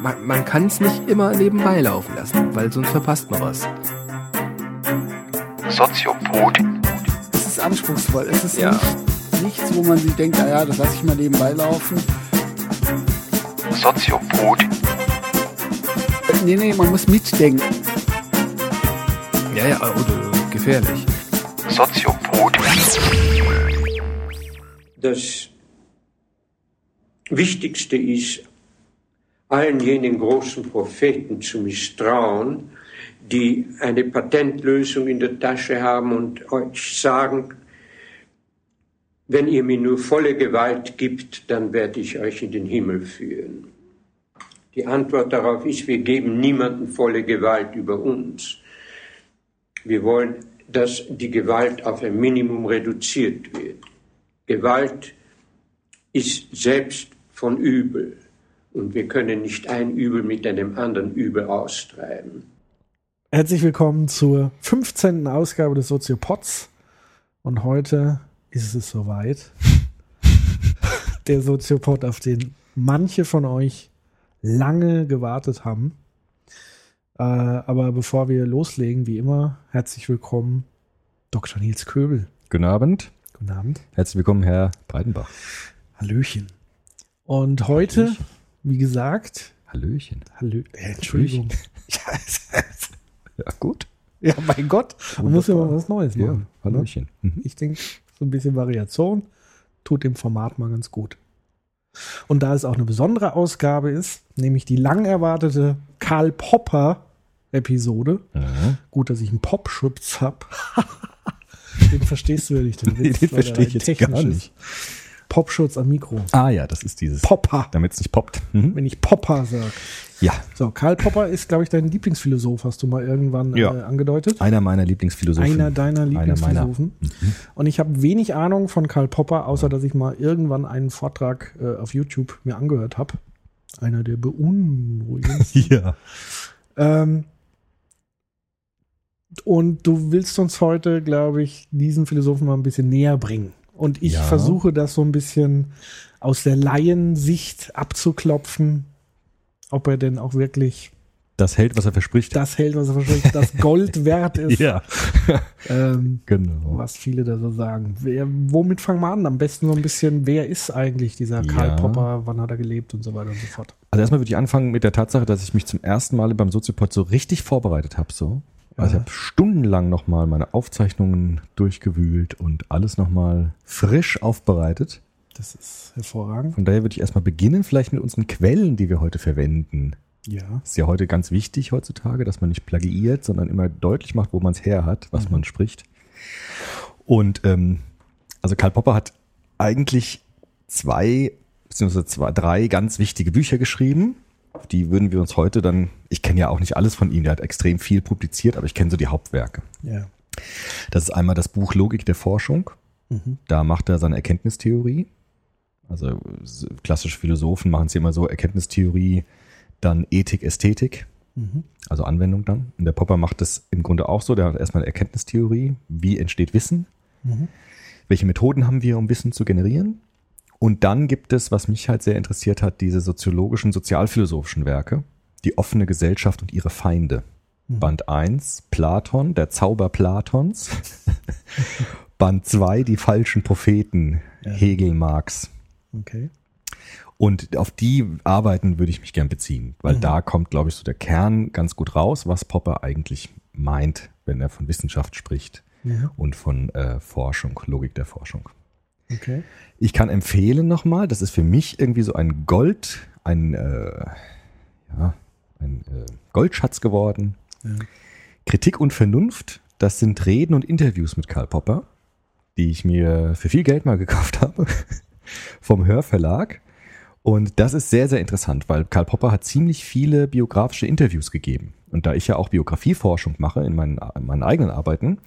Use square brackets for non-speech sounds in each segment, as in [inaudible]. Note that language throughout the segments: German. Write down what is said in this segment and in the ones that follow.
Man, man kann es nicht immer nebenbei laufen lassen, weil sonst verpasst man was. Soziopod. Es ist anspruchsvoll. Es ist Ja. nicht, nichts, wo man sich denkt, ah ja, das lasse ich mal nebenbei laufen. Soziopod. Nee, nee, man muss mitdenken. Ja, ja, oder gefährlich. Soziopod. Das Wichtigste ist, allen jenen großen Propheten zu misstrauen, die eine Patentlösung in der Tasche haben und euch sagen, wenn ihr mir nur volle Gewalt gibt, dann werde ich euch in den Himmel führen. Die Antwort darauf ist, wir geben niemandem volle Gewalt über uns. Wir wollen, dass die Gewalt auf ein Minimum reduziert wird. Gewalt ist selbst von Übel und wir können nicht ein Übel mit einem anderen Übel austreiben. Herzlich willkommen zur 15. Ausgabe des Soziopods. Und heute ist es soweit. [laughs] Der Soziopod, auf den manche von euch lange gewartet haben. Äh, aber bevor wir loslegen, wie immer, herzlich willkommen, Dr. Nils Köbel. Guten Abend. Guten Abend. Herzlich willkommen, Herr Breitenbach. Hallöchen. Und heute, Hallöchen. wie gesagt, Hallöchen. Hallö äh, Entschuldigung. Ja, gut. ja, mein Gott, man muss ja mal was Neues Ja, machen. ne? Hallöchen. Mhm. Ich denke, so ein bisschen Variation tut dem Format mal ganz gut. Und da es auch eine besondere Ausgabe ist, nämlich die lang erwartete Karl Popper Episode. Mhm. Gut, dass ich einen Popschutz habe. [laughs] den verstehst du ja nicht. Den, [laughs] Witz, den verstehe ich jetzt gar nicht. Popschutz am Mikro. Ah ja, das ist dieses. Popper. Damit es nicht poppt. Mhm. Wenn ich Popper sage. Ja, So, Karl Popper ist, glaube ich, dein Lieblingsphilosoph, hast du mal irgendwann Ja. äh, angedeutet. einer meiner Lieblingsphilosophen. Einer deiner Einer meiner. Lieblingsphilosophen. Und ich habe wenig Ahnung von Karl Popper, außer dass ich mal irgendwann einen Vortrag äh, auf YouTube mir angehört habe. Einer der beunruhigendsten. [laughs] Ja. ähm, und du willst uns heute, glaube ich, diesen Philosophen mal ein bisschen näher bringen. Und ich Ja. versuche das so ein bisschen aus der Laiensicht abzuklopfen, ob er denn auch wirklich Das hält, was er verspricht. das hält, was er verspricht, das [laughs] Gold wert ist. ja. [laughs] Ähm, Genau. was viele da so sagen. Wer, womit fangen wir an? Am besten so ein bisschen, wer ist eigentlich dieser Karl Ja. Popper, wann hat er gelebt und so weiter und so fort. Also erstmal würde ich anfangen mit der Tatsache, dass ich mich zum ersten Mal beim Soziopod so richtig vorbereitet habe. So. Also ich habe stundenlang nochmal meine Aufzeichnungen durchgewühlt und alles nochmal frisch aufbereitet. Das ist hervorragend. Von daher würde ich erstmal beginnen, vielleicht mit unseren Quellen, die wir heute verwenden. Ja. Ist ja heute ganz wichtig heutzutage, dass man nicht plagiiert, sondern immer deutlich macht, wo man es her hat, was man spricht. Und ähm, also Karl Popper hat eigentlich zwei, beziehungsweise zwei, drei ganz wichtige Bücher geschrieben. Auf Die würden wir uns heute dann, ich kenne ja auch nicht alles von ihm, der hat extrem viel publiziert, aber ich kenne so die Hauptwerke. Ja. Das ist einmal das Buch Logik der Forschung. Mhm. Da macht er seine Erkenntnistheorie. Also klassische Philosophen machen es immer so, Erkenntnistheorie, dann Ethik, Ästhetik, Mhm. also Anwendung dann. Und der Popper macht das im Grunde auch so. Der hat erstmal eine Erkenntnistheorie, wie entsteht Wissen, Mhm. welche Methoden haben wir, um Wissen zu generieren. Und dann gibt es, was mich halt sehr interessiert hat, diese soziologischen, sozialphilosophischen Werke, die offene Gesellschaft und ihre Feinde. Mhm. Band 1, Platon, der Zauber Platons. [laughs] Band 2, die falschen Propheten, Ja. Hegel, Marx. Okay. Und auf die Arbeiten würde ich mich gern beziehen, weil Mhm. da kommt, glaube ich, so der Kern ganz gut raus, was Popper eigentlich meint, wenn er von Wissenschaft spricht Ja. und von äh, Forschung, Logik der Forschung. Okay. Ich kann empfehlen nochmal, das ist für mich irgendwie so ein Gold, ein, äh, ja, ein äh, Goldschatz geworden. Ja. Kritik und Vernunft, das sind Reden und Interviews mit Karl Popper, die ich mir für viel Geld mal gekauft [laughs] habe vom Hörverlag. Und das ist sehr, sehr interessant, weil Karl Popper hat ziemlich viele biografische Interviews gegeben. Und da ich ja auch Biografieforschung mache in meinen, in meinen eigenen Arbeiten,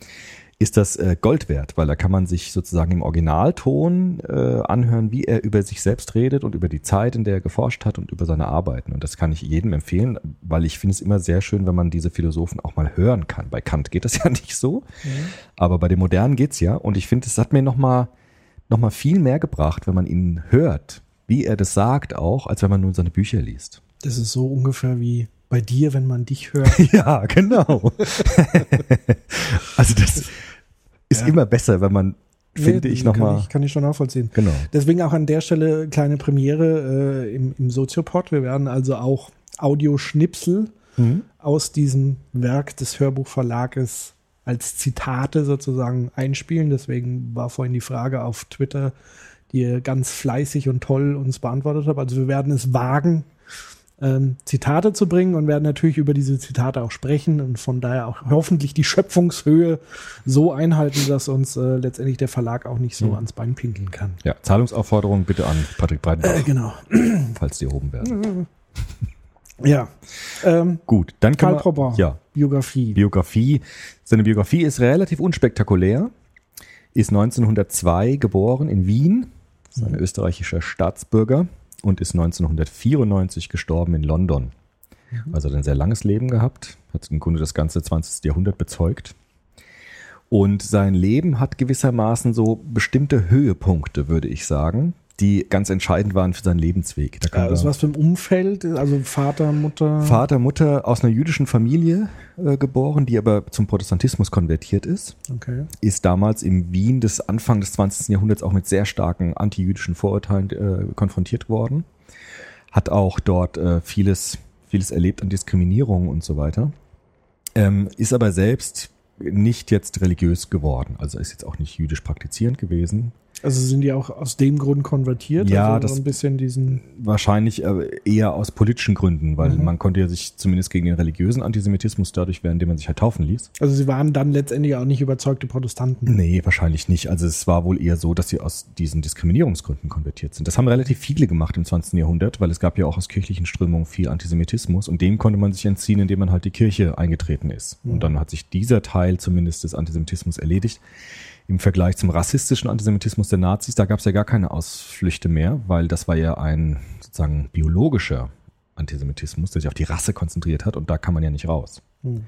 ist das äh, Gold wert, weil da kann man sich sozusagen im Originalton äh, anhören, wie er über sich selbst redet und über die Zeit, in der er geforscht hat und über seine Arbeiten. Und das kann ich jedem empfehlen, weil ich finde es immer sehr schön, wenn man diese Philosophen auch mal hören kann. Bei Kant geht das [laughs] ja nicht so, aber bei den Modernen geht's ja. Und ich finde, es hat mir nochmal nochmal viel mehr gebracht, wenn man ihn hört, wie er das sagt auch, als wenn man nur seine Bücher liest. Das ist so ungefähr wie bei dir, wenn man dich hört. [laughs] Ja, genau. [laughs] also das ist Ja. immer besser, wenn man, finde Nee, ich, kann nochmal. ich, kann ich schon nachvollziehen. Genau. Deswegen auch an der Stelle kleine Premiere äh, im, im Soziopod. Wir werden also auch Audioschnipsel Mhm. aus diesem Werk des Hörbuchverlages als Zitate sozusagen einspielen. Deswegen war vorhin die Frage auf Twitter, die ihr ganz fleißig und toll uns beantwortet habt. Also wir werden es wagen, ähm, Zitate zu bringen und werden natürlich über diese Zitate auch sprechen und von daher auch hoffentlich die Schöpfungshöhe so einhalten, dass uns äh, letztendlich der Verlag auch nicht so ans Bein pinkeln kann. Ja, Zahlungsaufforderung bitte an Patrick Breitenbach, Äh, genau. [clears throat] falls die erhoben werden. [laughs] Ja. Ähm, Gut, dann kann Karl man, Popper, ja, Biografie. Biografie. Seine Biografie ist relativ unspektakulär. Ist 1902 geboren in Wien, ist ein österreichischer Staatsbürger und ist 1994 gestorben in London. Also hat ein sehr langes Leben gehabt, hat im Grunde das ganze 20. Jahrhundert bezeugt. Und sein Leben hat gewissermaßen so bestimmte Höhepunkte, würde ich sagen, die ganz entscheidend waren für seinen Lebensweg. Da er- was für ein Umfeld? Also Vater, Mutter. Vater, Mutter aus einer jüdischen Familie äh, geboren, die aber zum Protestantismus konvertiert ist. Okay. Ist damals im Wien des Anfang des 20. Jahrhunderts auch mit sehr starken antijüdischen Vorurteilen äh, konfrontiert worden. Hat auch dort äh, vieles, vieles erlebt an Diskriminierung und so weiter. Ähm, ist aber selbst nicht jetzt religiös geworden. Also ist jetzt auch nicht jüdisch praktizierend gewesen. Also sind die auch aus dem Grund konvertiert? Ja, also das- so ein bisschen diesen. Wahrscheinlich äh, eher aus politischen Gründen, weil Mhm. man konnte ja sich zumindest gegen den religiösen Antisemitismus dadurch wehren, indem man sich halt taufen ließ. Also sie waren dann letztendlich auch nicht überzeugte Protestanten. Nee, wahrscheinlich nicht. Also es war wohl eher so, dass sie aus diesen Diskriminierungsgründen konvertiert sind. Das haben relativ viele gemacht im 20. Jahrhundert, weil es gab ja auch aus kirchlichen Strömungen viel Antisemitismus und dem konnte man sich entziehen, indem man halt die Kirche eingetreten ist. Und dann hat sich dieser Teil zumindest des Antisemitismus erledigt. Im Vergleich zum rassistischen Antisemitismus der Nazis, da gab es ja gar keine Ausflüchte mehr, weil das war ja ein sozusagen biologischer Antisemitismus, der sich auf die Rasse konzentriert hat und da kann man ja nicht raus. Hm.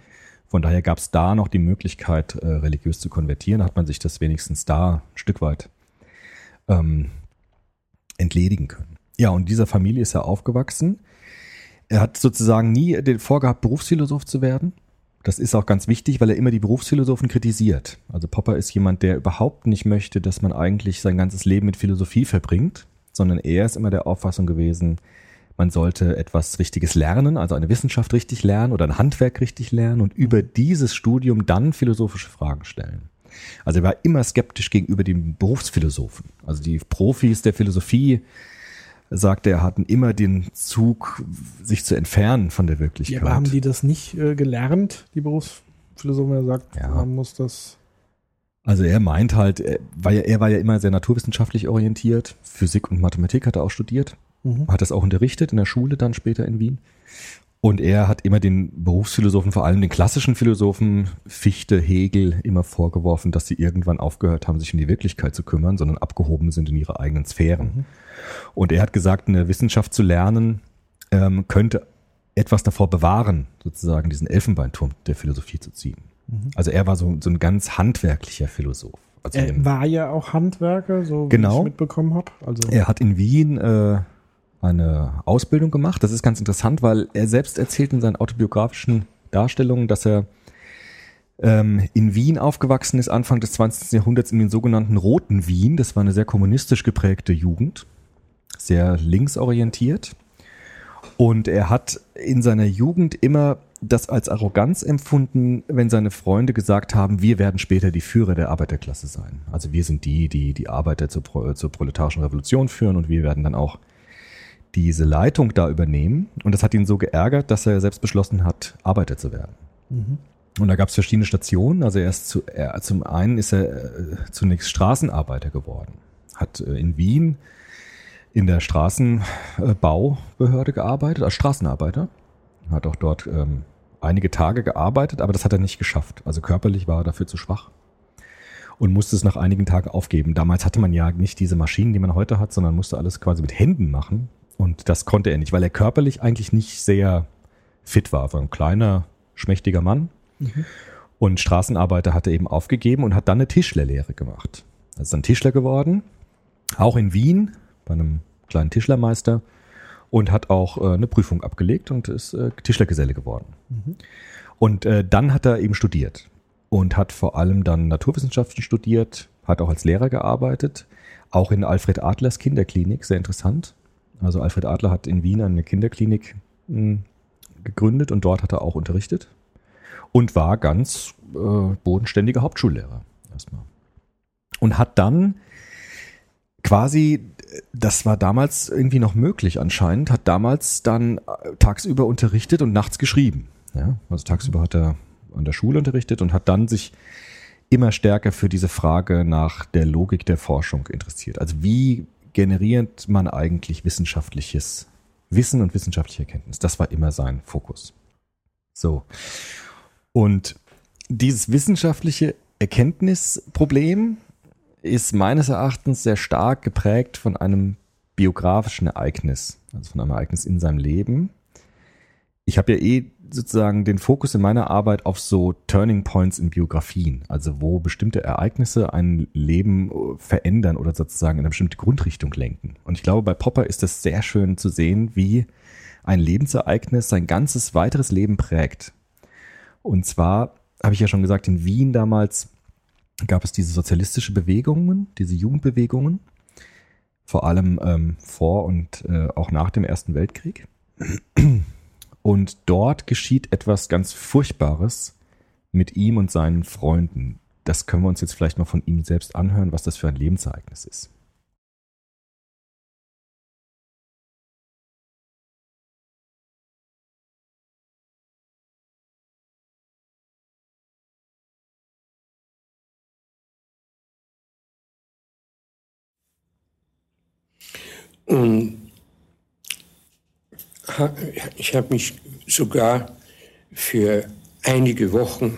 Von daher gab es da noch die Möglichkeit, äh, religiös zu konvertieren. Hat man sich das wenigstens da ein Stück weit ähm, entledigen können. Ja, und dieser Familie ist er aufgewachsen. Er hat sozusagen nie den vorgehabt, Berufsphilosoph zu werden. Das ist auch ganz wichtig, weil er immer die Berufsphilosophen kritisiert. Also Popper ist jemand, der überhaupt nicht möchte, dass man eigentlich sein ganzes Leben mit Philosophie verbringt, sondern er ist immer der Auffassung gewesen, man sollte etwas Richtiges lernen, also eine Wissenschaft richtig lernen oder ein Handwerk richtig lernen und über dieses Studium dann philosophische Fragen stellen. Also er war immer skeptisch gegenüber den Berufsphilosophen. Also die Profis der Philosophie, sagte er, hatten immer den Zug, sich zu entfernen von der Ja, Wirklichkeit. aber haben die das nicht äh, gelernt, die Berufsphilosophen? Er sagt, Ja. man muss das. Also er meint halt, er war, ja, er war ja immer sehr naturwissenschaftlich orientiert. Physik und Mathematik hat er auch studiert. Mhm. Hat das auch unterrichtet in der Schule dann später in Wien. Und er hat immer den Berufsphilosophen, vor allem den klassischen Philosophen, Fichte, Hegel, immer vorgeworfen, dass sie irgendwann aufgehört haben, sich um die Wirklichkeit zu kümmern, sondern abgehoben sind in ihre eigenen Sphären. Und er hat gesagt, eine Wissenschaft zu lernen, ähm, könnte etwas davor bewahren, sozusagen diesen Elfenbeinturm der Philosophie zu ziehen. Also er war so, so ein ganz handwerklicher Philosoph. Also Er war ja auch Handwerker, so wie Genau. ich mitbekommen habe. Also er hat in Wien äh, eine Ausbildung gemacht. Das ist ganz interessant, weil er selbst erzählt in seinen autobiografischen Darstellungen, dass er ähm, in Wien aufgewachsen ist, Anfang des 20. Jahrhunderts in den sogenannten Roten Wien. Das war eine sehr kommunistisch geprägte Jugend, sehr linksorientiert. Und er hat in seiner Jugend immer das als Arroganz empfunden, wenn seine Freunde gesagt haben, wir werden später die Führer der Arbeiterklasse sein. Also wir sind die, die die Arbeiter zur, Pro- zur proletarischen Revolution führen und wir werden dann auch diese Leitung da übernehmen. Und das hat ihn so geärgert, dass er selbst beschlossen hat, Arbeiter zu werden. Und da gab es verschiedene Stationen. Also er ist zu, er, zum einen ist er äh, zunächst Straßenarbeiter geworden. Hat äh, in Wien in der Straßenbaubehörde gearbeitet, als Straßenarbeiter. Hat auch dort ähm, einige Tage gearbeitet, aber das hat er nicht geschafft. Also körperlich war er dafür zu schwach und musste es nach einigen Tagen aufgeben. Damals hatte man ja nicht diese Maschinen, die man heute hat, sondern musste alles quasi mit Händen machen. Und das konnte er nicht, weil er körperlich eigentlich nicht sehr fit war. Er war ein kleiner, schmächtiger Mann. Und Straßenarbeiter hat er eben aufgegeben und hat dann eine Tischlerlehre gemacht. Er ist dann Tischler geworden auch in Wien bei einem kleinen Tischlermeister und hat auch äh, eine Prüfung abgelegt und ist äh, Tischlergeselle geworden. Und äh, dann hat er eben studiert und hat vor allem dann Naturwissenschaften studiert, hat auch als Lehrer gearbeitet, auch in Alfred Adlers Kinderklinik, sehr interessant. Also Alfred Adler hat in Wien eine Kinderklinik mh, gegründet und dort hat er auch unterrichtet und war ganz äh, bodenständiger Hauptschullehrer erstmal. Und hat dann quasi, das war damals irgendwie noch möglich anscheinend, hat damals dann äh, tagsüber unterrichtet und nachts geschrieben. Ja? Also tagsüber hat er an der Schule unterrichtet und hat dann sich immer stärker für diese Frage nach der Logik der Forschung interessiert. Also wie generiert man eigentlich wissenschaftliches Wissen und wissenschaftliche Erkenntnis? Das war immer sein Fokus. So. Und dieses wissenschaftliche Erkenntnisproblem ist meines Erachtens sehr stark geprägt von einem biografischen Ereignis, also von einem Ereignis in seinem Leben. Ich habe ja eh sozusagen den Fokus in meiner Arbeit auf so Turning Points in Biografien, also wo bestimmte Ereignisse ein Leben äh, verändern oder sozusagen in eine bestimmte Grundrichtung lenken. Und ich glaube, bei Popper ist das sehr schön zu sehen, wie ein Lebensereignis sein ganzes weiteres Leben prägt. Und zwar habe ich ja schon gesagt, in Wien damals gab es diese sozialistische Bewegungen, diese Jugendbewegungen, vor allem ähm, vor und äh, auch nach dem Ersten Weltkrieg. Und dort geschieht etwas ganz Furchtbares mit ihm und seinen Freunden. Das können wir uns jetzt vielleicht mal von ihm selbst anhören, was das für ein Lebensereignis ist. Ich habe mich sogar für einige Wochen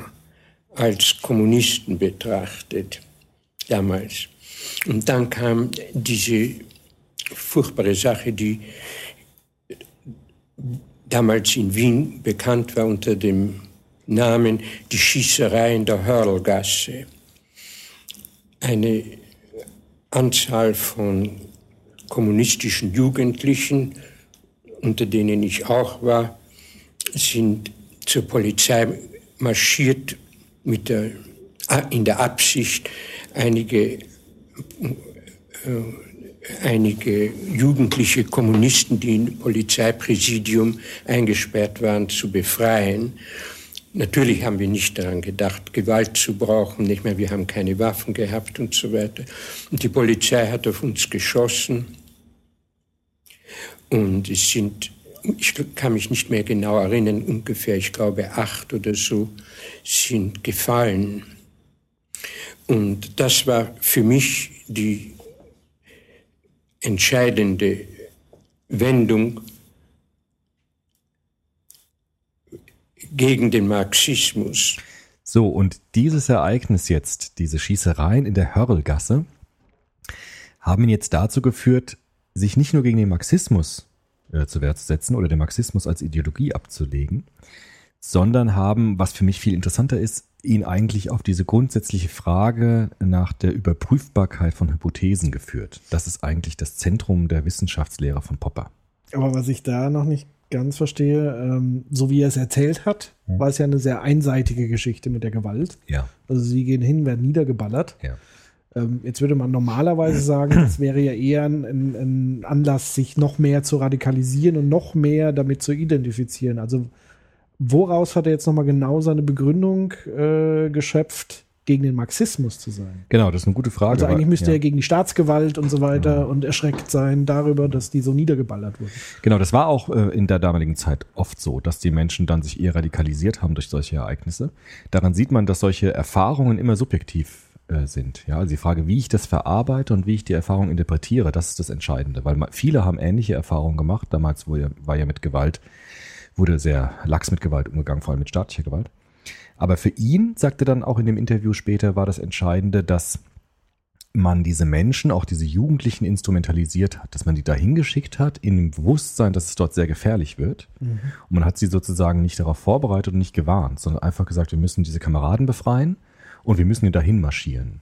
als Kommunisten betrachtet, damals. Und dann kam diese furchtbare Sache, die damals in Wien bekannt war unter dem Namen die Schießerei in der Hörlgasse. Eine Anzahl von kommunistischen Jugendlichen, unter denen ich auch war, sind zur Polizei marschiert mit der, in der Absicht, einige, äh, einige jugendliche Kommunisten, die im Polizeipräsidium eingesperrt waren, zu befreien. Natürlich haben wir nicht daran gedacht, Gewalt zu brauchen, nicht mehr, wir haben keine Waffen gehabt und so weiter. Und die Polizei hat auf uns geschossen. Und es sind, ich kann mich nicht mehr genau erinnern, ungefähr, ich glaube, acht oder so sind gefallen. Und das war für mich die entscheidende Wendung gegen den Marxismus. So, und dieses Ereignis jetzt, diese Schießereien in der Hörlgasse, haben ihn jetzt dazu geführt, sich nicht nur gegen den Marxismus äh, zu Wehr zu setzen oder den Marxismus als Ideologie abzulegen, sondern haben, was für mich viel interessanter ist, ihn eigentlich auf diese grundsätzliche Frage nach der Überprüfbarkeit von Hypothesen geführt. Das ist eigentlich das Zentrum der Wissenschaftslehre von Popper. Aber was ich da noch nicht ganz verstehe, ähm, so wie er es erzählt hat, war es ja eine sehr einseitige Geschichte mit der Gewalt. Ja. Also sie gehen hin, werden niedergeballert. Ja. Ähm, jetzt würde man normalerweise sagen, das wäre ja eher ein, ein, Anlass, sich noch mehr zu radikalisieren und noch mehr damit zu identifizieren. Also woraus hat er jetzt nochmal genau seine Begründung äh, geschöpft, gegen den Marxismus zu sein? Genau, das ist eine gute Frage. Also eigentlich müsste ja. er gegen die Staatsgewalt und so weiter und erschreckt sein darüber, dass die so niedergeballert wurden. Genau, das war auch äh, in der damaligen Zeit oft so, dass die Menschen dann sich eher radikalisiert haben durch solche Ereignisse. Daran sieht man, dass solche Erfahrungen immer subjektiv äh, sind. Ja, also die Frage, wie ich das verarbeite und wie ich die Erfahrung interpretiere, das ist das Entscheidende, weil viele haben ähnliche Erfahrungen gemacht. Damals ja, war ja mit Gewalt, wurde sehr lax mit Gewalt umgegangen, vor allem mit staatlicher Gewalt. Aber für ihn, sagte dann auch in dem Interview später, war das Entscheidende, dass man diese Menschen, auch diese Jugendlichen instrumentalisiert hat, dass man die dahin geschickt hat, in dem Bewusstsein, dass es dort sehr gefährlich wird. Und man hat sie sozusagen nicht darauf vorbereitet und nicht gewarnt, sondern einfach gesagt, wir müssen diese Kameraden befreien und wir müssen hier dahin marschieren.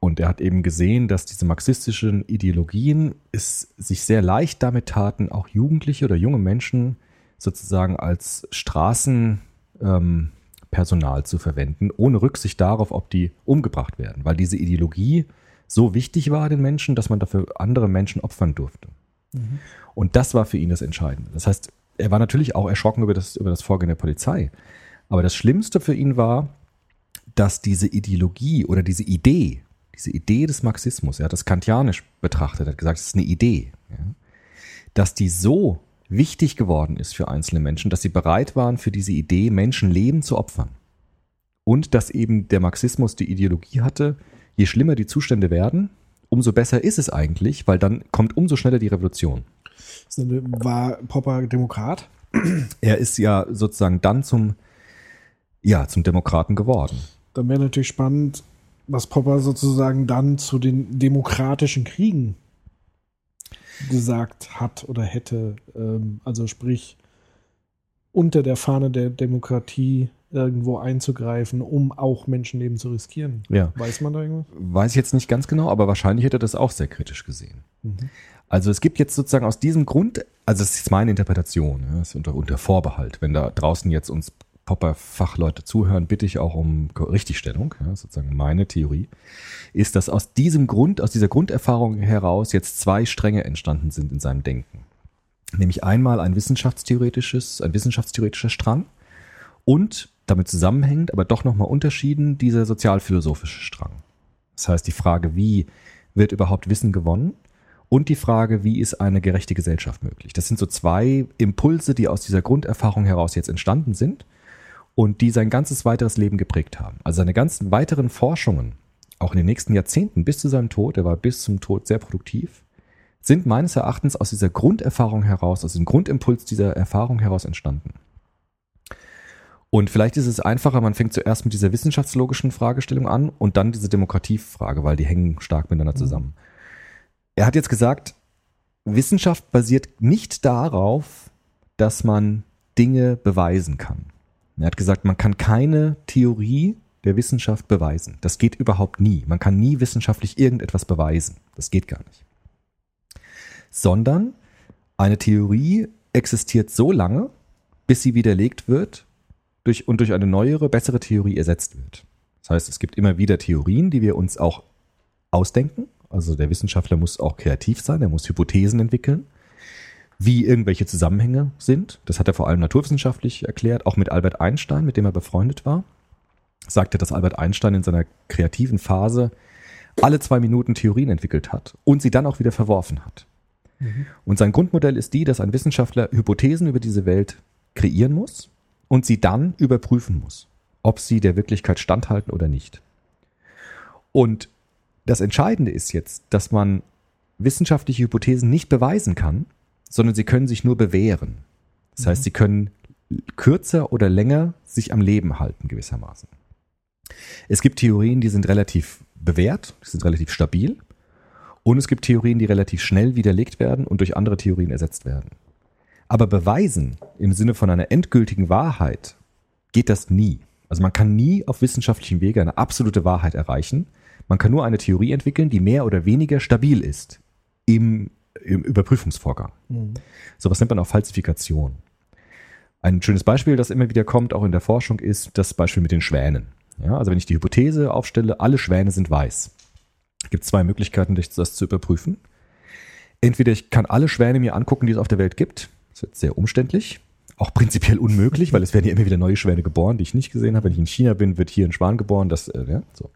Und er hat eben gesehen, dass diese marxistischen Ideologien es sich sehr leicht damit taten, auch Jugendliche oder junge Menschen sozusagen als Straßenpersonal ähm, zu verwenden, ohne Rücksicht darauf, ob die umgebracht werden, weil diese Ideologie so wichtig war den Menschen, dass man dafür andere Menschen opfern durfte. Und das war für ihn das Entscheidende. Das heißt, er war natürlich auch erschrocken über das, über das Vorgehen der Polizei. Aber das Schlimmste für ihn war, dass diese Ideologie oder diese Idee, diese Idee des Marxismus, er hat das kantianisch betrachtet, er hat gesagt, es ist eine Idee, ja, dass die so wichtig geworden ist für einzelne Menschen, dass sie bereit waren, für diese Idee Menschenleben zu opfern. Und dass eben der Marxismus die Ideologie hatte, je schlimmer die Zustände werden, umso besser ist es eigentlich, weil dann kommt umso schneller die Revolution. War Popper Demokrat? Er ist ja sozusagen dann zum, ja, zum Demokraten geworden. Dann wäre natürlich spannend, was Popper sozusagen dann zu den demokratischen Kriegen gesagt hat oder hätte. Ähm, also sprich, unter der Fahne der Demokratie irgendwo einzugreifen, um auch Menschenleben zu riskieren. Ja. Weiß man da irgendwas? Weiß ich jetzt nicht ganz genau, aber wahrscheinlich hätte er das auch sehr kritisch gesehen. Also es gibt jetzt sozusagen aus diesem Grund, also das ist meine Interpretation, ja, ist unter, unter Vorbehalt. Wenn da draußen jetzt uns Popper-Fachleute zuhören, bitte ich auch um Richtigstellung, ja, sozusagen meine Theorie, ist, dass aus diesem Grund, aus dieser Grunderfahrung heraus jetzt zwei Stränge entstanden sind in seinem Denken. Nämlich einmal ein wissenschaftstheoretisches, ein wissenschaftstheoretischer Strang und damit zusammenhängend, aber doch nochmal unterschieden, dieser sozialphilosophische Strang. Das heißt, die Frage, wie wird überhaupt Wissen gewonnen? Und die Frage, wie ist eine gerechte Gesellschaft möglich? Das sind so zwei Impulse, die aus dieser Grunderfahrung heraus jetzt entstanden sind und die sein ganzes weiteres Leben geprägt haben. Also seine ganzen weiteren Forschungen, auch in den nächsten Jahrzehnten bis zu seinem Tod, er war bis zum Tod sehr produktiv, sind meines Erachtens aus dieser Grunderfahrung heraus, aus dem Grundimpuls dieser Erfahrung heraus entstanden. Und vielleicht ist es einfacher, man fängt zuerst mit dieser wissenschaftslogischen Fragestellung an und dann diese Demokratiefrage, weil die hängen stark miteinander zusammen. Er hat jetzt gesagt, Wissenschaft basiert nicht darauf, dass man Dinge beweisen kann. Er hat gesagt, man kann keine Theorie der Wissenschaft beweisen. Das geht überhaupt nie. Man kann nie wissenschaftlich irgendetwas beweisen. Das geht gar nicht. Sondern eine Theorie existiert so lange, bis sie widerlegt wird durch, und durch eine neuere, bessere Theorie ersetzt wird. Das heißt, es gibt immer wieder Theorien, die wir uns auch ausdenken. Also der Wissenschaftler muss auch kreativ sein, er muss Hypothesen entwickeln, wie irgendwelche Zusammenhänge sind. Das hat er vor allem naturwissenschaftlich erklärt, auch mit Albert Einstein, mit dem er befreundet war. Sagte, dass Albert Einstein in seiner kreativen Phase alle zwei Minuten Theorien entwickelt hat und sie dann auch wieder verworfen hat. Und sein Grundmodell ist die, dass ein Wissenschaftler Hypothesen über diese Welt kreieren muss und sie dann überprüfen muss, ob sie der Wirklichkeit standhalten oder nicht. Und das Entscheidende ist jetzt, dass man wissenschaftliche Hypothesen nicht beweisen kann, sondern sie können sich nur bewähren. Das heißt, sie können kürzer oder länger sich am Leben halten gewissermaßen. Es gibt Theorien, die sind relativ bewährt, die sind relativ stabil. Und es gibt Theorien, die relativ schnell widerlegt werden und durch andere Theorien ersetzt werden. Aber beweisen im Sinne von einer endgültigen Wahrheit geht das nie. Also man kann nie auf wissenschaftlichem Wege eine absolute Wahrheit erreichen. Man kann nur eine Theorie entwickeln, die mehr oder weniger stabil ist im, Überprüfungsvorgang. Sowas nennt man auch Falsifikation. Ein schönes Beispiel, das immer wieder kommt, auch in der Forschung, ist das Beispiel mit den Schwänen. Ja, also wenn ich die Hypothese aufstelle, alle Schwäne sind weiß. Es gibt zwei Möglichkeiten, das zu überprüfen. Entweder ich kann alle Schwäne mir angucken, die es auf der Welt gibt. Das wird sehr umständlich. Auch prinzipiell unmöglich, weil es werden ja immer wieder neue Schwäne geboren, die ich nicht gesehen habe. Wenn ich in China bin, wird hier ein Schwan geboren. Das, äh, ja, so.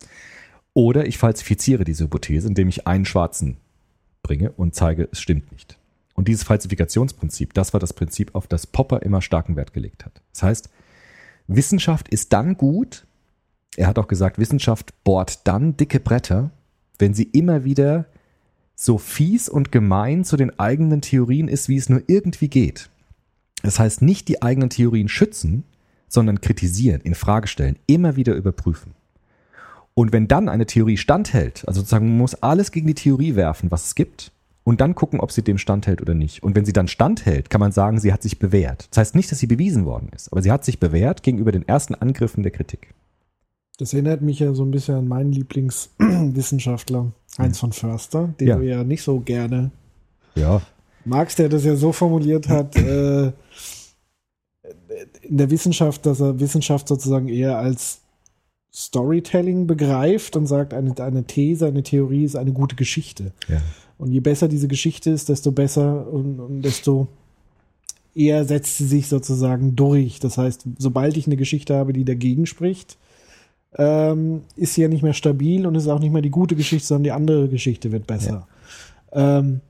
Oder ich falsifiziere diese Hypothese, indem ich einen Schwarzen bringe und zeige, es stimmt nicht. Und dieses Falsifikationsprinzip, das war das Prinzip, auf das Popper immer starken Wert gelegt hat. Das heißt, Wissenschaft ist dann gut, er hat auch gesagt, Wissenschaft bohrt dann dicke Bretter, wenn sie immer wieder so fies und gemein zu den eigenen Theorien ist, wie es nur irgendwie geht. Das heißt, nicht die eigenen Theorien schützen, sondern kritisieren, in Frage stellen, immer wieder überprüfen. Und wenn dann eine Theorie standhält, also sozusagen man muss alles gegen die Theorie werfen, was es gibt, und dann gucken, ob sie dem standhält oder nicht. Und wenn sie dann standhält, kann man sagen, sie hat sich bewährt. Das heißt nicht, dass sie bewiesen worden ist, aber sie hat sich bewährt gegenüber den ersten Angriffen der Kritik. Das erinnert mich ja so ein bisschen an meinen Lieblingswissenschaftler, Heinz von Förster, den Ja. du ja nicht so gerne Ja, magst, der das ja so formuliert hat, äh, in der Wissenschaft, dass er Wissenschaft sozusagen eher als Storytelling begreift und sagt, eine, eine These, eine Theorie ist eine gute Geschichte. ja. Und je besser diese Geschichte ist, desto besser und, und desto eher setzt sie sich sozusagen durch. Das heißt, sobald ich eine Geschichte habe, die dagegen spricht, ähm, ist sie ja nicht mehr stabil und ist auch nicht mehr die gute Geschichte, sondern die andere Geschichte wird besser. Ähm,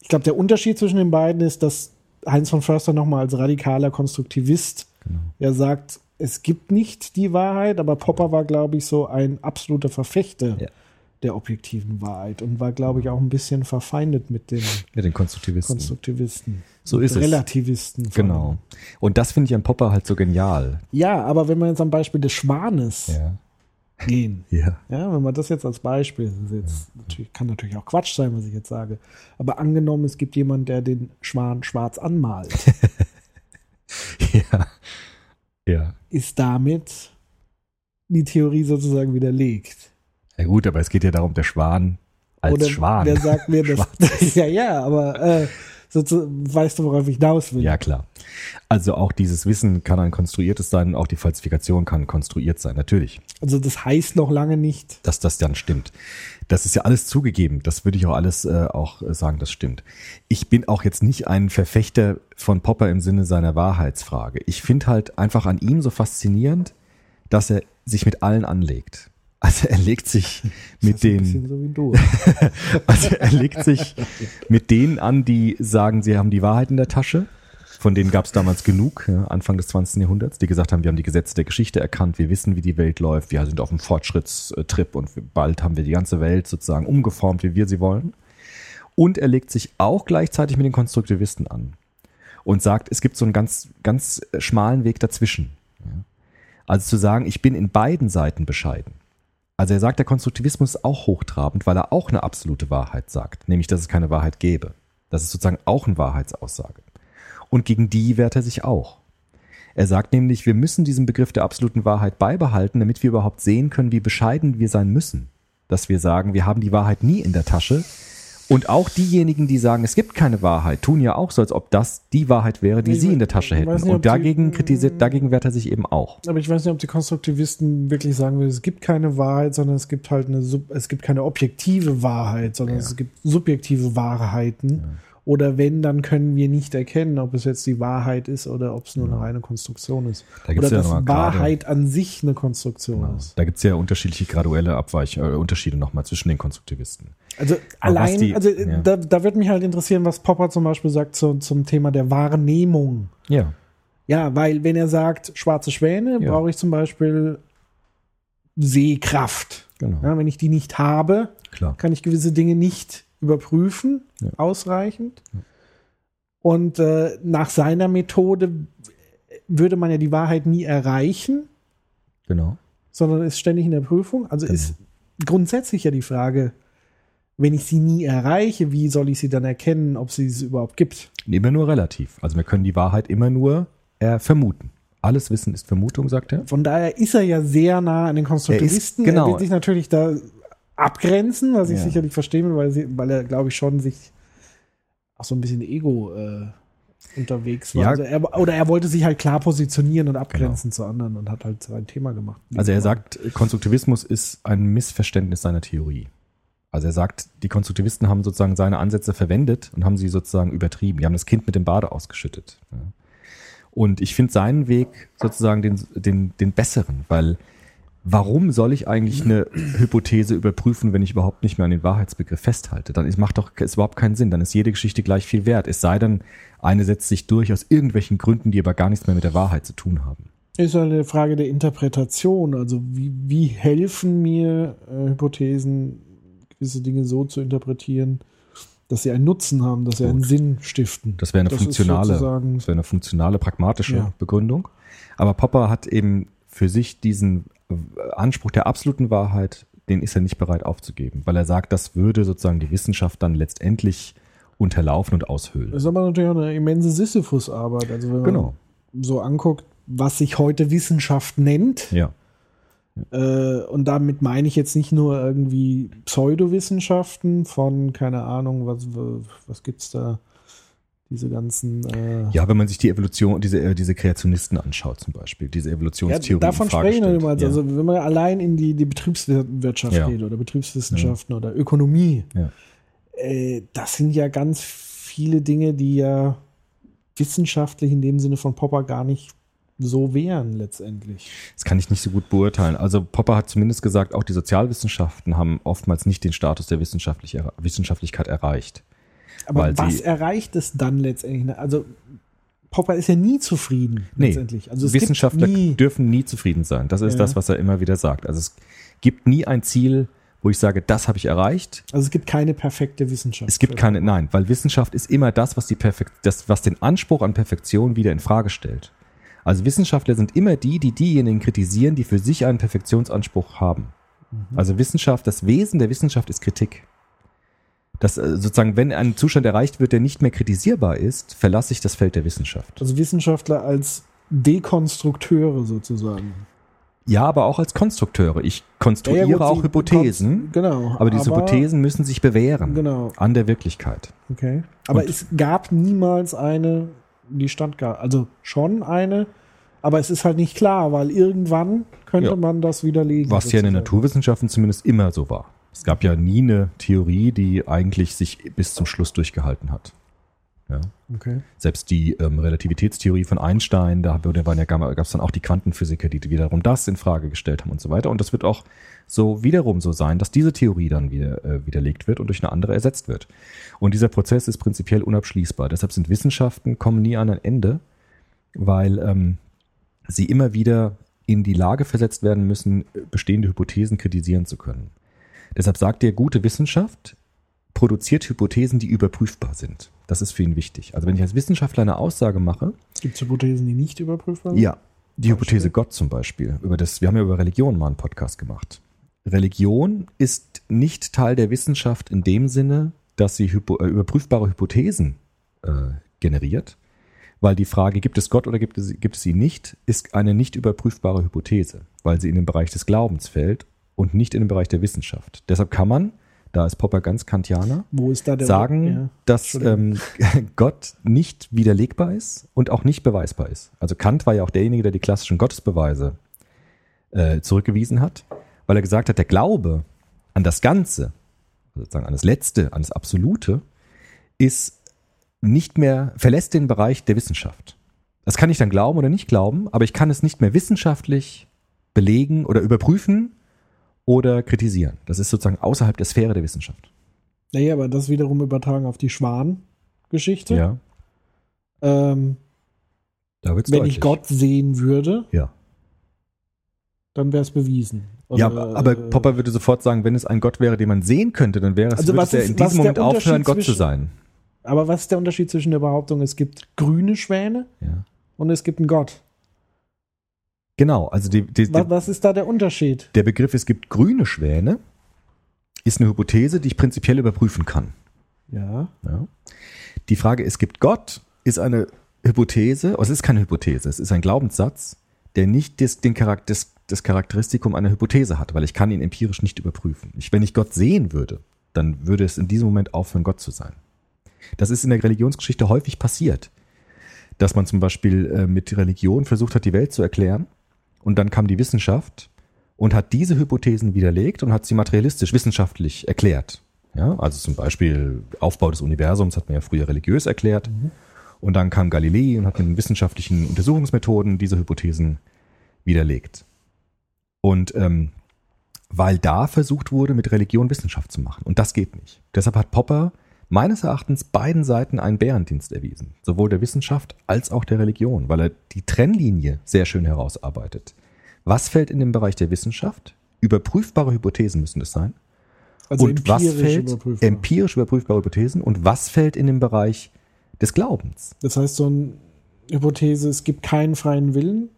ich glaube, der Unterschied zwischen den beiden ist, dass Heinz von Förster nochmal als radikaler Konstruktivist ja sagt, es gibt nicht die Wahrheit, aber Popper war, glaube ich, so ein absoluter Verfechter Ja. der objektiven Wahrheit und war, glaube ich, auch ein bisschen verfeindet mit den Mit den Konstruktivisten. Konstruktivisten. So ist es. Relativisten. Genau. Und das finde ich an Popper halt so genial. Ja, aber wenn wir jetzt am Beispiel des Schwanes Ja. gehen, [laughs] Ja. ja, wenn man das jetzt als Beispiel, jetzt natürlich, kann natürlich auch Quatsch sein, was ich jetzt sage, aber angenommen, es gibt jemand, der den Schwan schwarz anmalt, [laughs] Ja. Ja. ist damit die Theorie sozusagen widerlegt. Ja gut, aber es geht ja darum, der Schwan als Oder Schwan. wer sagt mir [laughs] das? [laughs] ja, ja, aber äh, sozu- weißt du, worauf ich hinaus will? Ja, klar. Also auch dieses Wissen kann ein konstruiertes sein, auch die Falsifikation kann konstruiert sein, natürlich. Also das heißt noch lange nicht, dass das dann stimmt. Das ist ja alles zugegeben. Das würde ich auch alles äh, auch sagen, das stimmt. Ich bin auch jetzt nicht ein Verfechter von Popper im Sinne seiner Wahrheitsfrage. Ich finde halt einfach an ihm so faszinierend, dass er sich mit allen anlegt. Also er legt sich [laughs] mit ein den, bisschen so [laughs] also er legt sich mit denen an, die sagen, sie haben die Wahrheit in der Tasche. Von denen gab es damals genug, ja, Anfang des 20. Jahrhunderts, die gesagt haben, wir haben die Gesetze der Geschichte erkannt, wir wissen, wie die Welt läuft, wir sind auf einem Fortschrittstrip und bald haben wir die ganze Welt sozusagen umgeformt, wie wir sie wollen. Und er legt sich auch gleichzeitig mit den Konstruktivisten an und sagt, es gibt so einen ganz, ganz schmalen Weg dazwischen. Also zu sagen, ich bin in beiden Seiten bescheiden. Also er sagt, der Konstruktivismus ist auch hochtrabend, weil er auch eine absolute Wahrheit sagt, nämlich, dass es keine Wahrheit gäbe. Das ist sozusagen auch eine Wahrheitsaussage. Und gegen die wehrt er sich auch. Er sagt nämlich, wir müssen diesen Begriff der absoluten Wahrheit beibehalten, damit wir überhaupt sehen können, wie bescheiden wir sein müssen. Dass wir sagen, wir haben die Wahrheit nie in der Tasche. Und auch diejenigen, die sagen, es gibt keine Wahrheit, tun ja auch so, als ob das die Wahrheit wäre, die Ich sie in der Tasche hätten. nicht, Und die- dagegen kritisiert, dagegen wehrt er sich eben auch. Aber ich weiß nicht, ob die Konstruktivisten wirklich sagen würden, es gibt keine Wahrheit, sondern es gibt halt eine, es gibt keine objektive Wahrheit, sondern es gibt subjektive Wahrheiten. Oder wenn, dann können wir nicht erkennen, ob es jetzt die Wahrheit ist oder ob es nur eine reine Konstruktion ist. Da oder ja dass mal gerade- Wahrheit an sich eine Konstruktion ist. Da gibt's ja unterschiedliche graduelle Abweich äh, Unterschiede nochmal zwischen den Konstruktivisten. Also Aber allein, die- also ja. da, da wird mich halt interessieren, was Popper zum Beispiel sagt zu, zum Thema der Wahrnehmung. Ja. Ja, weil wenn er sagt, schwarze Schwäne, Ja. brauche ich zum Beispiel Sehkraft. Genau. Ja, wenn ich die nicht habe, Klar. kann ich gewisse Dinge nicht überprüfen, Ja. ausreichend. Und äh, nach seiner Methode würde man ja die Wahrheit nie erreichen, Genau. sondern ist ständig in der Prüfung. Also ist grundsätzlich ja die Frage, wenn ich sie nie erreiche, wie soll ich sie dann erkennen, ob sie es überhaupt gibt? Immer nur relativ. Also wir können die Wahrheit immer nur äh, vermuten. Alles Wissen ist Vermutung, sagt er. Von daher ist er ja sehr nah an den Konstruktivisten. Er, genau. wird sich natürlich da abgrenzen, was ich Ja. sicherlich verstehen will, weil, sie, weil er, glaube ich, schon sich auch so ein bisschen Ego äh, unterwegs war. Ja. Also er, oder er wollte sich halt klar positionieren und abgrenzen zu anderen und hat halt sein Thema gemacht. Also er sagt, Konstruktivismus ist ein Missverständnis seiner Theorie. Also er sagt, die Konstruktivisten haben sozusagen seine Ansätze verwendet und haben sie sozusagen übertrieben. Die haben das Kind mit dem Bade ausgeschüttet. Und ich finde seinen Weg sozusagen den, den, den besseren, weil warum soll ich eigentlich eine Hypothese überprüfen, wenn ich überhaupt nicht mehr an den Wahrheitsbegriff festhalte? Dann ist, macht doch ist überhaupt keinen Sinn. Dann ist jede Geschichte gleich viel wert. Es sei denn, eine setzt sich durch aus irgendwelchen Gründen, die aber gar nichts mehr mit der Wahrheit zu tun haben. Ist halt eine Frage der Interpretation. Also wie, wie helfen mir äh, Hypothesen, gewisse Dinge so zu interpretieren, dass sie einen Nutzen haben, dass sie einen Sinn stiften. Das wäre eine ist funktionale, das wäre eine funktionale, pragmatische Ja. Begründung. Aber Popper hat eben für sich diesen Anspruch der absoluten Wahrheit, den ist er nicht bereit aufzugeben, weil er sagt, das würde sozusagen die Wissenschaft dann letztendlich unterlaufen und aushöhlen. Das ist aber natürlich auch eine immense Sisyphus-Arbeit. Also wenn man Genau. so anguckt, was sich heute Wissenschaft nennt, Ja, Äh, und damit meine ich jetzt nicht nur irgendwie Pseudowissenschaften von, keine Ahnung, was, was gibt's da? Diese ganzen. Äh, Ja, wenn man sich die Evolution, diese, äh, diese Kreationisten anschaut zum Beispiel, diese Ja, Evolutionstheorie. davon in Frage sprechen wir stellt. niemals. Ja. Also wenn man allein in die, die Betriebswirtschaft Ja. geht oder Betriebswissenschaften oder Ökonomie, Ja. äh, das sind ja ganz viele Dinge, die ja wissenschaftlich in dem Sinne von Popper gar nicht so wären letztendlich. Das kann ich nicht so gut beurteilen. Also Popper hat zumindest gesagt, auch die Sozialwissenschaften haben oftmals nicht den Status der Wissenschaftlich Wissenschaftlichkeit erreicht. Aber was erreicht es dann letztendlich? ne? Also Popper ist ja nie zufrieden Nee, letztendlich. Also Wissenschaftler nie, dürfen nie zufrieden sein. Das ist Ja. das, was er immer wieder sagt. Also es gibt nie ein Ziel, wo ich sage, das habe ich erreicht. also es gibt keine perfekte Wissenschaft. Es gibt keine, nein, weil Wissenschaft ist immer das, was die Perfekt, das, was den Anspruch an Perfektion wieder in Frage stellt. Also Wissenschaftler sind immer die, die diejenigen kritisieren, die für sich einen Perfektionsanspruch haben. Mhm. Also Wissenschaft, das Wesen der Wissenschaft ist Kritik. Das äh, sozusagen, wenn ein Zustand erreicht wird, der nicht mehr kritisierbar ist, verlasse ich das Feld der Wissenschaft. Also Wissenschaftler als Dekonstrukteure sozusagen. Ja, aber auch als Konstrukteure. Ich konstruiere Ja, gut, auch Hypothesen, Genau. aber diese Hypothesen müssen sich bewähren Genau. an der Wirklichkeit. Okay. Aber Und- es gab niemals eine, die stand gar, also schon eine, aber es ist halt nicht klar, weil irgendwann könnte Ja. man das widerlegen. Was ja in den. Naturwissenschaften zumindest immer so war. Es gab ja nie eine Theorie, die eigentlich sich bis zum Schluss durchgehalten hat. Ja. Okay. Selbst die ähm, Relativitätstheorie von Einstein, da gab es dann auch die Quantenphysiker, die wiederum das in Frage gestellt haben und so weiter. Und das wird auch so wiederum so sein, dass diese Theorie dann wieder äh, widerlegt wird und durch eine andere ersetzt wird. Und dieser Prozess ist prinzipiell unabschließbar. Deshalb sind Wissenschaften kommen nie an ein Ende, weil ähm, sie immer wieder in die Lage versetzt werden müssen, bestehende Hypothesen kritisieren zu können. Deshalb sagt er, gute Wissenschaft produziert Hypothesen, die überprüfbar sind. Das ist für ihn wichtig. Also wenn ich als Wissenschaftler eine Aussage mache, Gibt es Hypothesen, die nicht überprüfbar sind? ja, die Beispiel? Hypothese Gott zum Beispiel, über das, wir haben ja über Religion mal einen Podcast gemacht. Religion ist nicht Teil der Wissenschaft in dem Sinne, dass sie hypo, äh, überprüfbare Hypothesen äh, generiert, weil die Frage, gibt es Gott oder gibt es, gibt es ihn nicht, ist eine nicht überprüfbare Hypothese, weil sie in den Bereich des Glaubens fällt und nicht in den Bereich der Wissenschaft. Deshalb kann man, da ist Popper ganz Kantianer, da sagen, Ja. dass ähm, [laughs] Gott nicht widerlegbar ist und auch nicht beweisbar ist. Also Kant war ja auch derjenige, der die klassischen Gottesbeweise äh, zurückgewiesen hat, weil er gesagt hat, der Glaube an das Ganze, sozusagen an das Letzte, an das Absolute, ist nicht mehr, verlässt den Bereich der Wissenschaft. Das kann ich dann glauben oder nicht glauben, aber ich kann es nicht mehr wissenschaftlich belegen oder überprüfen oder kritisieren. Das ist sozusagen außerhalb der Sphäre der Wissenschaft. Naja, aber das wiederum übertragen auf die Schwan-Geschichte. Ja, Ähm, da wird's wenn deutlich. ich Gott sehen würde, Ja. dann wäre es bewiesen. Ja, Oder, aber, aber äh, Popper würde sofort sagen, wenn es einen Gott wäre, den man sehen könnte, dann wäre es, Also was ist- in diesem Moment aufhören, Gott zu sein. Aber was ist der Unterschied zwischen der Behauptung, es gibt grüne Schwäne Ja. und es gibt einen Gott? Genau, also die, die, Was, was ist da der Unterschied? der Begriff, es gibt grüne Schwäne, ist eine Hypothese, die ich prinzipiell überprüfen kann. Ja. Ja. Die Frage, es gibt Gott, ist eine Hypothese, also es ist keine Hypothese, es ist ein Glaubenssatz, der nicht das, den Charakter, das, das Charakteristikum einer Hypothese hat, weil ich kann ihn empirisch nicht überprüfen. Ich, wenn ich Gott sehen würde, dann würde es in diesem Moment aufhören, Gott zu sein. Das ist in der Religionsgeschichte häufig passiert, dass man zum Beispiel äh, mit Religion versucht hat, die Welt zu erklären und dann kam die Wissenschaft und hat diese Hypothesen widerlegt und hat sie materialistisch, wissenschaftlich erklärt. Ja, also zum Beispiel Aufbau des Universums hat man ja früher religiös erklärt. Und dann kam Galilei und hat mit wissenschaftlichen Untersuchungsmethoden diese Hypothesen widerlegt. Und ähm, weil da versucht wurde, mit Religion Wissenschaft zu machen. Und das geht nicht. Deshalb hat Popper meines Erachtens beiden Seiten einen Bärendienst erwiesen. Sowohl der Wissenschaft als auch der Religion, weil er die Trennlinie sehr schön herausarbeitet. Was fällt in den Bereich der Wissenschaft? Überprüfbare Hypothesen müssen es sein. Also und was fällt überprüfbar. empirisch überprüfbare Hypothesen und was fällt in den Bereich des Glaubens? Das heißt, so eine Hypothese, es gibt keinen freien Willen,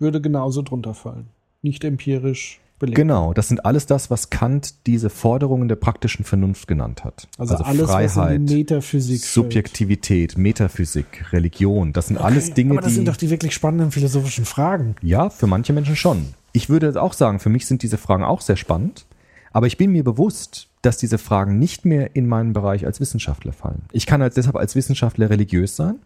würde genauso drunter fallen. Nicht empirisch belegt. Genau, das sind alles das, was Kant diese Forderungen der praktischen Vernunft genannt hat. Also, alles, was in Freiheit, Metaphysik Subjektivität, Metaphysik, Religion, das sind fällt. alles Dinge, Aber das die sind doch die wirklich spannenden philosophischen Fragen. ja für manche Menschen schon. Ich würde auch sagen, für mich sind diese Fragen auch sehr spannend, aber ich bin mir bewusst, dass diese Fragen nicht mehr in meinen Bereich als Wissenschaftler fallen. Ich kann als, deshalb als Wissenschaftler religiös sein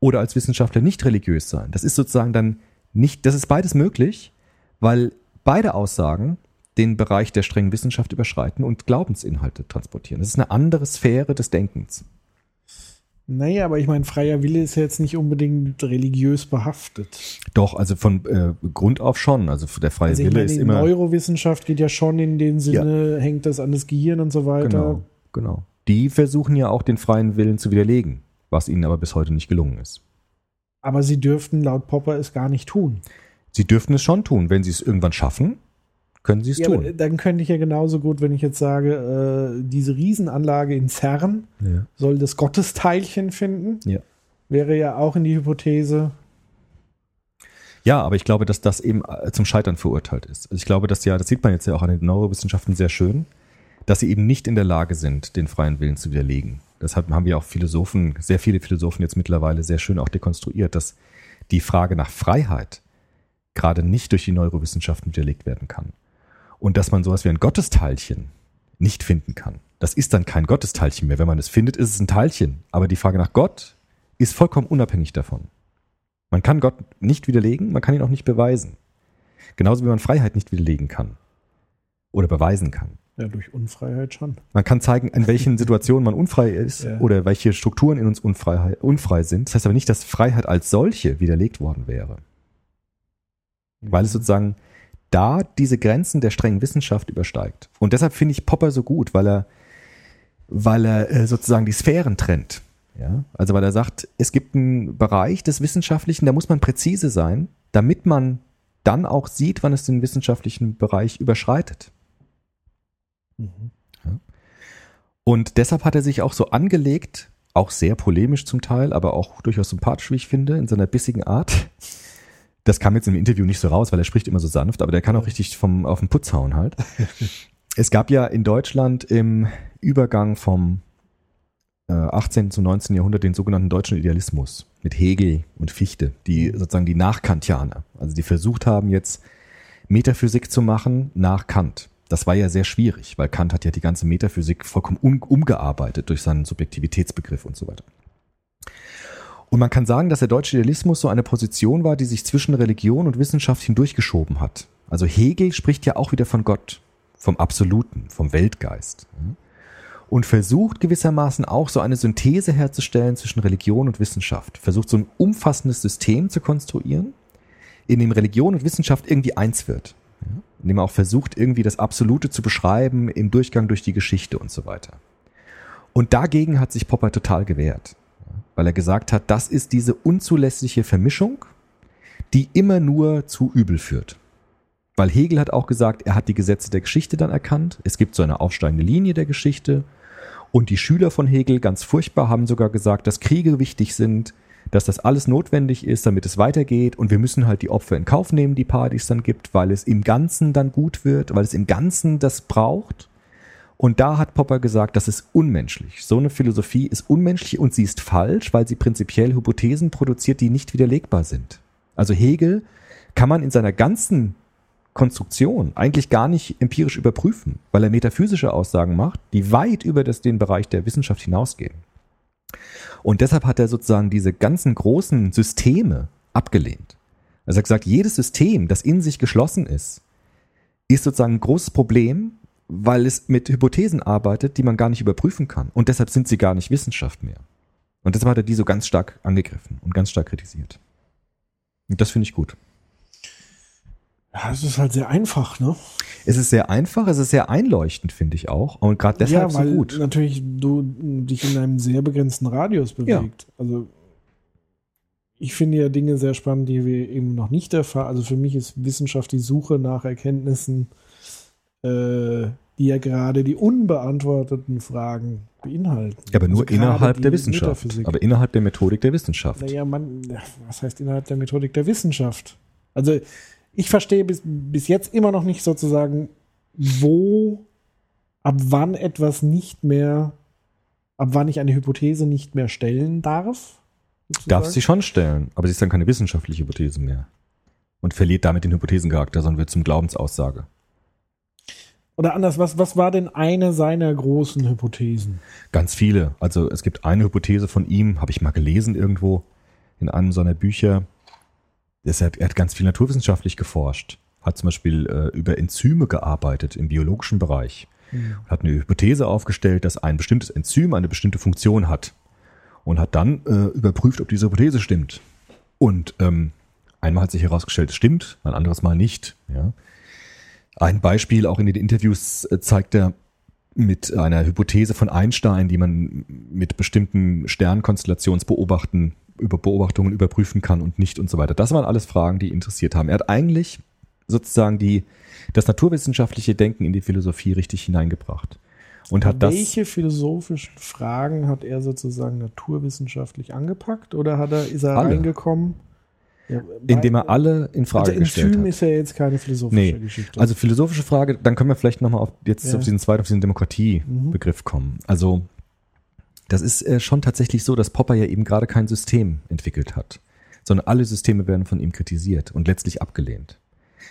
oder als Wissenschaftler nicht religiös sein. Das ist sozusagen dann nicht, das ist beides möglich, weil beide Aussagen den Bereich der strengen Wissenschaft überschreiten und Glaubensinhalte transportieren. Das ist eine andere Sphäre des Denkens. Naja, aber ich meine, freier Wille ist ja jetzt nicht unbedingt religiös behaftet. Doch, also von äh, Grund auf schon. Also der freie Also Wille meine, ist immer. Neurowissenschaft geht ja schon in den Sinne, hängt das an das Gehirn und so weiter. Genau, genau. Die versuchen ja auch den freien Willen zu widerlegen, was ihnen aber bis heute nicht gelungen ist. Aber sie dürften laut Popper es gar nicht tun. Sie dürften es schon tun. Wenn sie es irgendwann schaffen, können sie es Ja, tun. dann könnte ich ja genauso gut, wenn ich jetzt sage, äh, diese Riesenanlage in CERN Ja. soll das Gottesteilchen finden. Ja. Wäre ja auch in die Hypothese. Ja, aber ich glaube, dass das eben äh, zum Scheitern verurteilt ist. Also ich glaube, dass ja, das sieht man jetzt ja auch an den Neurowissenschaften sehr schön, dass sie eben nicht in der Lage sind, den freien Willen zu widerlegen. Deshalb haben wir auch Philosophen, sehr viele Philosophen jetzt mittlerweile sehr schön auch dekonstruiert, dass die Frage nach Freiheit gerade nicht durch die Neurowissenschaften widerlegt werden kann. Und dass man sowas wie ein Gottesteilchen nicht finden kann. Das ist dann kein Gottesteilchen mehr. Wenn man es findet, ist es ein Teilchen. Aber die Frage nach Gott ist vollkommen unabhängig davon. Man kann Gott nicht widerlegen, man kann ihn auch nicht beweisen. Genauso wie man Freiheit nicht widerlegen kann. Oder beweisen kann. Ja, durch Unfreiheit schon. Man kann zeigen, in welchen [laughs] Situationen man unfrei ist Ja. oder welche Strukturen in uns unfrei, unfrei sind. Das heißt aber nicht, dass Freiheit als solche widerlegt worden wäre. Weil es sozusagen da diese Grenzen der strengen Wissenschaft übersteigt. Und deshalb finde ich Popper so gut, weil er, weil er äh, sozusagen die Sphären trennt. Ja? Also weil er sagt, es gibt einen Bereich des Wissenschaftlichen, da muss man präzise sein, damit man dann auch sieht, wann es den wissenschaftlichen Bereich überschreitet. Mhm. Und deshalb hat er sich auch so angelegt, auch sehr polemisch zum Teil, aber auch durchaus sympathisch, wie ich finde, in seiner bissigen Art. Das kam jetzt im Interview nicht so raus, weil er spricht immer so sanft, aber der kann auch richtig vom, auf den Putz hauen halt. [laughs] es gab ja in Deutschland im Übergang vom äh, 18. zum 19. Jahrhundert den sogenannten deutschen Idealismus mit Hegel und Fichte, die sozusagen die Nachkantianer, also die versucht haben jetzt Metaphysik zu machen nach Kant. Das war ja sehr schwierig, weil Kant hat ja die ganze Metaphysik vollkommen um, umgearbeitet durch seinen Subjektivitätsbegriff und so weiter. Und man kann sagen, dass der deutsche Idealismus so eine Position war, die sich zwischen Religion und Wissenschaft hindurchgeschoben hat. Also Hegel spricht ja auch wieder von Gott, vom Absoluten, vom Weltgeist. Und versucht gewissermaßen auch so eine Synthese herzustellen zwischen Religion und Wissenschaft. Versucht so ein umfassendes System zu konstruieren, in dem Religion und Wissenschaft irgendwie eins wird. In dem er auch versucht, irgendwie das Absolute zu beschreiben im Durchgang durch die Geschichte und so weiter. Und dagegen hat sich Popper total gewehrt? Weil er gesagt hat, das ist diese unzulässige Vermischung, die immer nur zu übel führt. Weil Hegel hat auch gesagt, er hat die Gesetze der Geschichte dann erkannt. Es gibt so eine aufsteigende Linie der Geschichte. Und die Schüler von Hegel, ganz furchtbar, haben sogar gesagt, dass Kriege wichtig sind, dass das alles notwendig ist, damit es weitergeht. Und wir müssen halt die Opfer in Kauf nehmen, die paar, die es dann gibt, weil es im Ganzen dann gut wird, weil es im Ganzen das braucht. Und da hat Popper gesagt, das ist unmenschlich. So eine Philosophie ist unmenschlich und sie ist falsch, weil sie prinzipiell Hypothesen produziert, die nicht widerlegbar sind. Also Hegel kann man in seiner ganzen Konstruktion eigentlich gar nicht empirisch überprüfen, weil er metaphysische Aussagen macht, die weit über das, den Bereich der Wissenschaft hinausgehen. Und deshalb hat er sozusagen diese ganzen großen Systeme abgelehnt. Also er hat gesagt, jedes System, das in sich geschlossen ist, ist sozusagen ein großes Problem, weil es mit Hypothesen arbeitet, die man gar nicht überprüfen kann. Und deshalb sind sie gar nicht Wissenschaft mehr. Und deshalb hat er die so ganz stark angegriffen und ganz stark kritisiert. Und das finde ich gut. Ja, es ist halt sehr einfach, ne? Es ist sehr einfach, es ist sehr einleuchtend, finde ich auch. Und gerade deshalb ja, weil so gut. natürlich du dich in einem sehr begrenzten Radius bewegt. Also ich finde ja Dinge sehr spannend, die wir eben noch nicht erfahren. Also für mich ist Wissenschaft die Suche nach Erkenntnissen, äh, die ja gerade die unbeantworteten Fragen beinhalten. Ja, aber nur Also innerhalb der Wissenschaft. Aber innerhalb der Methodik der Wissenschaft. Naja, man, was heißt innerhalb der Methodik der Wissenschaft? Also ich verstehe bis, bis jetzt immer noch nicht sozusagen, wo, ab wann etwas nicht mehr, ab wann ich eine Hypothese nicht mehr stellen darf. Darf sozusagen. sie schon stellen, aber sie ist dann keine wissenschaftliche Hypothese mehr. und verliert damit den Hypothesencharakter, sondern wird zum Glaubensaussage. Oder anders, was, was war denn eine seiner großen Hypothesen? Ganz viele. Also es gibt eine Hypothese von ihm, habe ich mal gelesen irgendwo in einem seiner Bücher. Das hat, er hat ganz viel naturwissenschaftlich geforscht, hat zum Beispiel äh, über Enzyme gearbeitet im biologischen Bereich. Mhm. Hat eine Hypothese aufgestellt, dass ein bestimmtes Enzym eine bestimmte Funktion hat und hat dann äh, überprüft, ob diese Hypothese stimmt. Und ähm, einmal hat sich herausgestellt, es stimmt, ein anderes Mal nicht. Ja. Ein Beispiel auch in den Interviews äh, zeigt er mit einer Hypothese von Einstein, die man mit bestimmten Sternkonstellationsbeobachten über Beobachtungen überprüfen kann und nicht und so weiter. Das waren alles Fragen, die interessiert haben. Er hat eigentlich sozusagen die das naturwissenschaftliche Denken in die Philosophie richtig hineingebracht und hat das Welche philosophischen Fragen hat er sozusagen naturwissenschaftlich angepackt oder hat er, ist er Alle. reingekommen? Ja, indem er alle in Frage also gestellt Enzym hat. ist ja jetzt keine philosophische Nee, Geschichte. also philosophische Frage, dann können wir vielleicht nochmal auf, jetzt Ja. Mhm. auf diesen zweiten, auf diesen Demokratiebegriff kommen. Also, das ist äh, schon tatsächlich so, dass Popper ja eben gerade kein System entwickelt hat, sondern alle Systeme werden von ihm kritisiert und letztlich abgelehnt.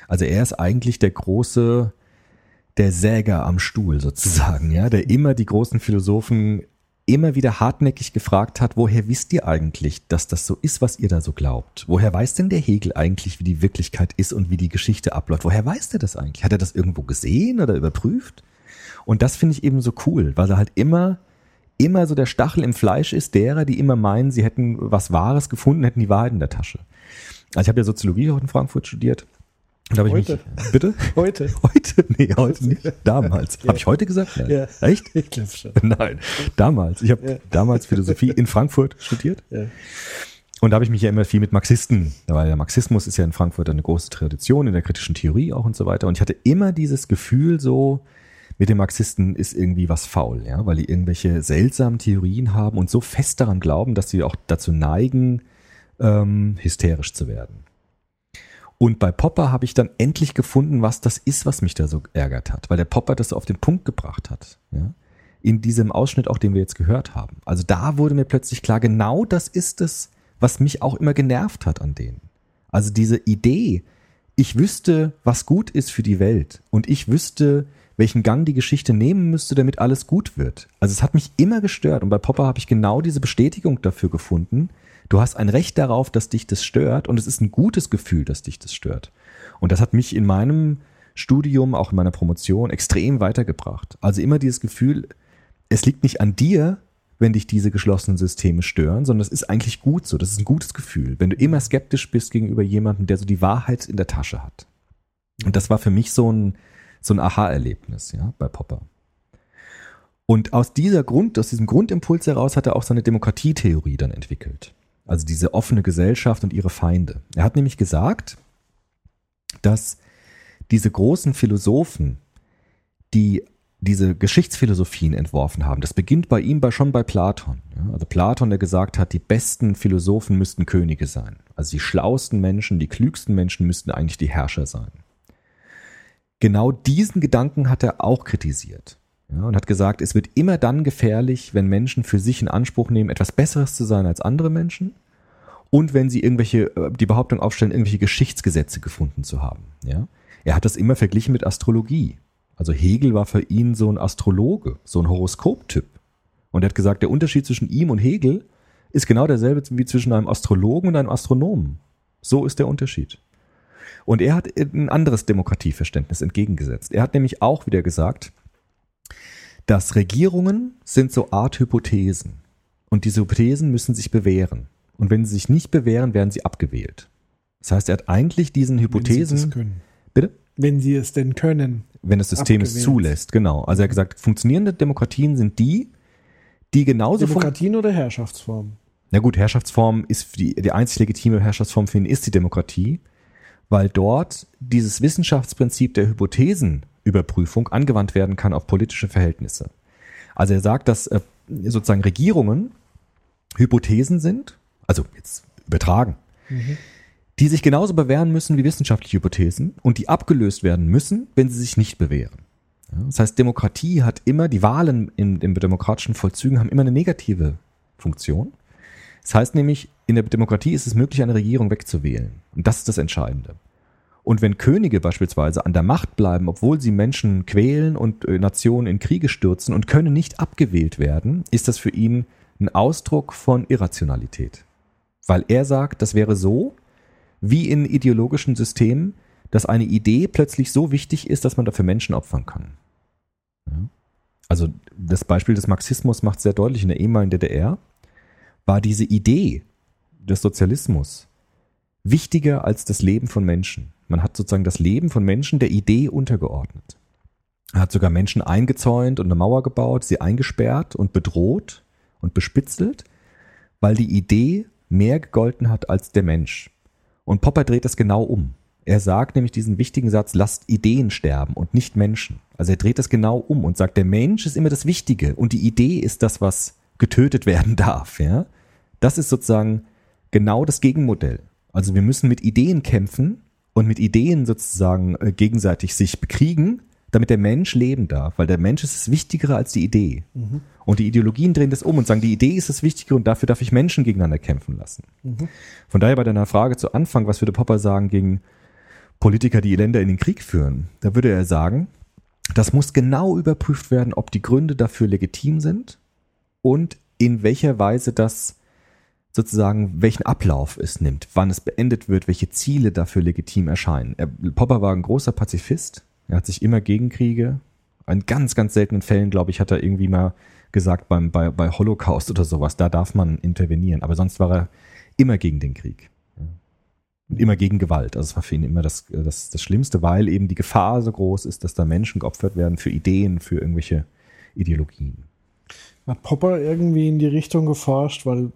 Also er ist eigentlich der große, der Säger am Stuhl sozusagen, ja, der immer die großen Philosophen immer wieder hartnäckig gefragt hat, woher wisst ihr eigentlich, dass das so ist, was ihr da so glaubt? Woher weiß denn der Hegel eigentlich, wie die Wirklichkeit ist und wie die Geschichte abläuft? Woher weiß der das eigentlich? Hat er das irgendwo gesehen oder überprüft? Und das finde ich eben so cool, weil er halt immer, immer so der Stachel im Fleisch ist derer, die immer meinen, sie hätten was Wahres gefunden, hätten die Wahrheit in der Tasche. Also ich habe ja Soziologie auch in Frankfurt studiert. Da habe ich Heute. mich, bitte? Heute. [laughs] Heute? Nee, heute nicht. Damals. Habe ich heute gesagt? Nein. Ja. Echt? Ich glaube schon. [laughs] Nein, damals. Ich habe Ja. damals Philosophie in Frankfurt studiert. Ja. Und da habe ich mich ja immer viel mit Marxisten, weil der Marxismus ist ja in Frankfurt eine große Tradition in der kritischen Theorie auch und so weiter. Und ich hatte immer dieses Gefühl so, mit den Marxisten ist irgendwie was faul, ja, weil die irgendwelche seltsamen Theorien haben und so fest daran glauben, dass sie auch dazu neigen, ähm, hysterisch zu werden. Und bei Popper habe ich dann endlich gefunden, was das ist, was mich da so ärgert hat, weil der Popper das so auf den Punkt gebracht hat. Ja? In diesem Ausschnitt auch, den wir jetzt gehört haben. Also da wurde mir plötzlich klar, genau das ist es, was mich auch immer genervt hat an denen. Also diese Idee, ich wüsste, was gut ist für die Welt und ich wüsste, welchen Gang die Geschichte nehmen müsste, damit alles gut wird. Also es hat mich immer gestört und bei Popper habe ich genau diese Bestätigung dafür gefunden. Du hast ein Recht darauf, dass dich das stört und es ist ein gutes Gefühl, dass dich das stört. Und das hat mich in meinem Studium, auch in meiner Promotion extrem weitergebracht. Also immer dieses Gefühl, es liegt nicht an dir, wenn dich diese geschlossenen Systeme stören, sondern es ist eigentlich gut so. Das ist ein gutes Gefühl, wenn du immer skeptisch bist gegenüber jemandem, der so die Wahrheit in der Tasche hat. Und das war für mich so ein, so ein Aha-Erlebnis, ja, bei Popper. Und aus dieser Grund, aus diesem Grundimpuls heraus hat er auch seine Demokratietheorie dann entwickelt. Also diese offene Gesellschaft und ihre Feinde. Er hat nämlich gesagt, dass diese großen Philosophen, die diese Geschichtsphilosophien entworfen haben, das beginnt bei ihm bei, schon bei Platon. Ja, also Platon, der gesagt hat, die besten Philosophen müssten Könige sein. Also die schlauesten Menschen, die klügsten Menschen müssten eigentlich die Herrscher sein. Genau diesen Gedanken hat er auch kritisiert. Ja, und hat gesagt, es wird immer dann gefährlich, wenn Menschen für sich in Anspruch nehmen, etwas Besseres zu sein als andere Menschen und wenn sie irgendwelche, äh, die Behauptung aufstellen, irgendwelche Geschichtsgesetze gefunden zu haben. Ja? Er hat das immer verglichen mit Astrologie. Also Hegel war für ihn so ein Astrologe, so ein Horoskoptyp. Und er hat gesagt, der Unterschied zwischen ihm und Hegel ist genau derselbe wie zwischen einem Astrologen und einem Astronomen. So ist der Unterschied. Und er hat ein anderes Demokratieverständnis entgegengesetzt. Er hat nämlich auch wieder gesagt, dass Regierungen sind so Art Hypothesen. Und diese Hypothesen müssen sich bewähren. Und wenn sie sich nicht bewähren, werden sie abgewählt. Das heißt, er hat eigentlich diesen Wenn sie Hypothesen. das können. Bitte? Wenn sie es denn können. wenn das System es Abgewählt. zulässt, genau. Also er hat gesagt, funktionierende Demokratien sind die, die genauso Demokratien oder Herrschaftsformen? Na gut, Herrschaftsform ist die, die einzig legitime Herrschaftsform für ihn ist die Demokratie, weil dort dieses Wissenschaftsprinzip der Hypothesenüberprüfung angewandt werden kann auf politische Verhältnisse. Also er sagt, dass äh, sozusagen Regierungen Hypothesen sind, also jetzt übertragen, die sich genauso bewähren müssen wie wissenschaftliche Hypothesen und die abgelöst werden müssen, wenn sie sich nicht bewähren. Ja, das heißt, Demokratie hat immer, die Wahlen in den demokratischen Vollzügen haben immer eine negative Funktion. Das heißt nämlich, in der Demokratie ist es möglich, eine Regierung wegzuwählen. Und das ist das Entscheidende. Und wenn Könige beispielsweise an der Macht bleiben, obwohl sie Menschen quälen und äh, Nationen in Kriege stürzen und können nicht abgewählt werden, ist das für ihn ein Ausdruck von Irrationalität. Weil er sagt, das wäre so, wie in ideologischen Systemen, dass eine Idee plötzlich so wichtig ist, dass man dafür Menschen opfern kann. Also das Beispiel des Marxismus macht sehr deutlich in der ehemaligen DDR, war diese Idee des Sozialismus wichtiger als das Leben von Menschen. Man hat sozusagen das Leben von Menschen der Idee untergeordnet. Er hat sogar Menschen eingezäunt und eine Mauer gebaut, sie eingesperrt und bedroht und bespitzelt, weil die Idee mehr gegolten hat als der Mensch. Und Popper dreht das genau um. Er sagt nämlich diesen wichtigen Satz, lasst Ideen sterben und nicht Menschen. Also er dreht das genau um und sagt, der Mensch ist immer das Wichtige und die Idee ist das, was getötet werden [laughs] darf. Ja? Das ist sozusagen genau das Gegenmodell. Also wir müssen mit Ideen kämpfen und mit Ideen sozusagen äh, gegenseitig sich bekriegen, damit der Mensch leben darf, weil der Mensch ist das Wichtigere als die Idee. Mhm. Und die Ideologien drehen das um und sagen, die Idee ist das Wichtige und dafür darf ich Menschen gegeneinander kämpfen lassen. Mhm. Von daher bei deiner Frage zu Anfang, was würde Popper sagen gegen Politiker, die Länder in den Krieg führen? Da würde er sagen, das muss genau überprüft werden, ob die Gründe dafür legitim sind und in welcher Weise das sozusagen, welchen Ablauf es nimmt, wann es beendet wird, welche Ziele dafür legitim erscheinen. Er, Popper war ein großer Pazifist. Er hat sich immer gegen Kriege, in ganz, ganz seltenen Fällen, glaube ich, hat er irgendwie mal gesagt, beim, bei, bei Holocaust oder sowas, da darf man intervenieren. Aber sonst war er immer gegen den Krieg. Und immer gegen Gewalt. Also es war für ihn immer das, das, das Schlimmste, weil eben die Gefahr so groß ist, dass da Menschen geopfert werden für Ideen, für irgendwelche Ideologien. Hat Popper irgendwie in die Richtung geforscht, weil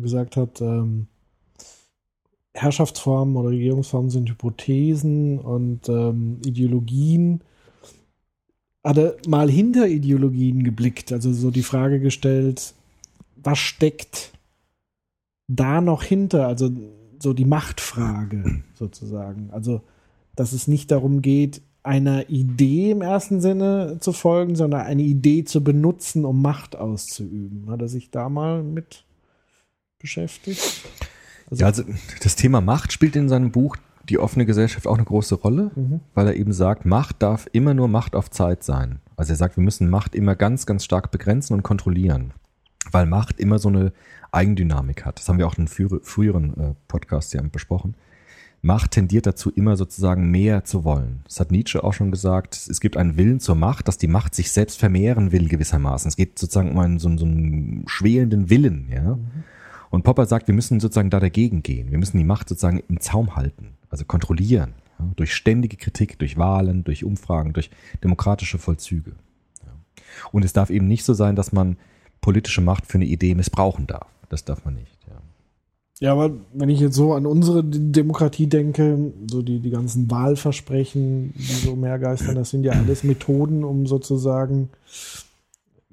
gesagt hat, ähm, Herrschaftsformen oder Regierungsformen sind Hypothesen und ähm, Ideologien. Hat er mal hinter Ideologien geblickt, also so die Frage gestellt, was steckt da noch hinter? Also so die Machtfrage [clears throat] sozusagen. Also, dass es nicht darum geht, einer Idee im ersten Sinne zu folgen, sondern eine Idee zu benutzen, um Macht auszuüben. Hat er sich da mal mit beschäftigt? Also, ja, also das Thema Macht spielt in seinem Buch Die offene Gesellschaft auch eine große Rolle, mhm. weil er eben sagt, Macht darf immer nur Macht auf Zeit sein. Also er sagt, wir müssen Macht immer ganz, ganz stark begrenzen und kontrollieren, weil Macht immer so eine Eigendynamik hat. Das haben wir auch in früheren äh, Podcasts ja besprochen. Macht tendiert dazu, immer sozusagen mehr zu wollen. Das hat Nietzsche auch schon gesagt. Es gibt einen Willen zur Macht, dass die Macht sich selbst vermehren will gewissermaßen. Es geht sozusagen um einen so, so einen schwelenden Willen, ja. Mhm. Und Popper sagt, wir müssen sozusagen da dagegen gehen. Wir müssen die Macht sozusagen im Zaum halten, also kontrollieren. Ja? durch ständige Kritik, durch Wahlen, durch Umfragen, durch demokratische Vollzüge. Ja? Und es darf eben nicht so sein, dass man politische Macht für eine Idee missbrauchen darf. Das darf man nicht, ja. Ja, aber wenn ich jetzt so an unsere Demokratie denke, so die, die ganzen Wahlversprechen, die so umhergeistern, das sind ja alles Methoden, um sozusagen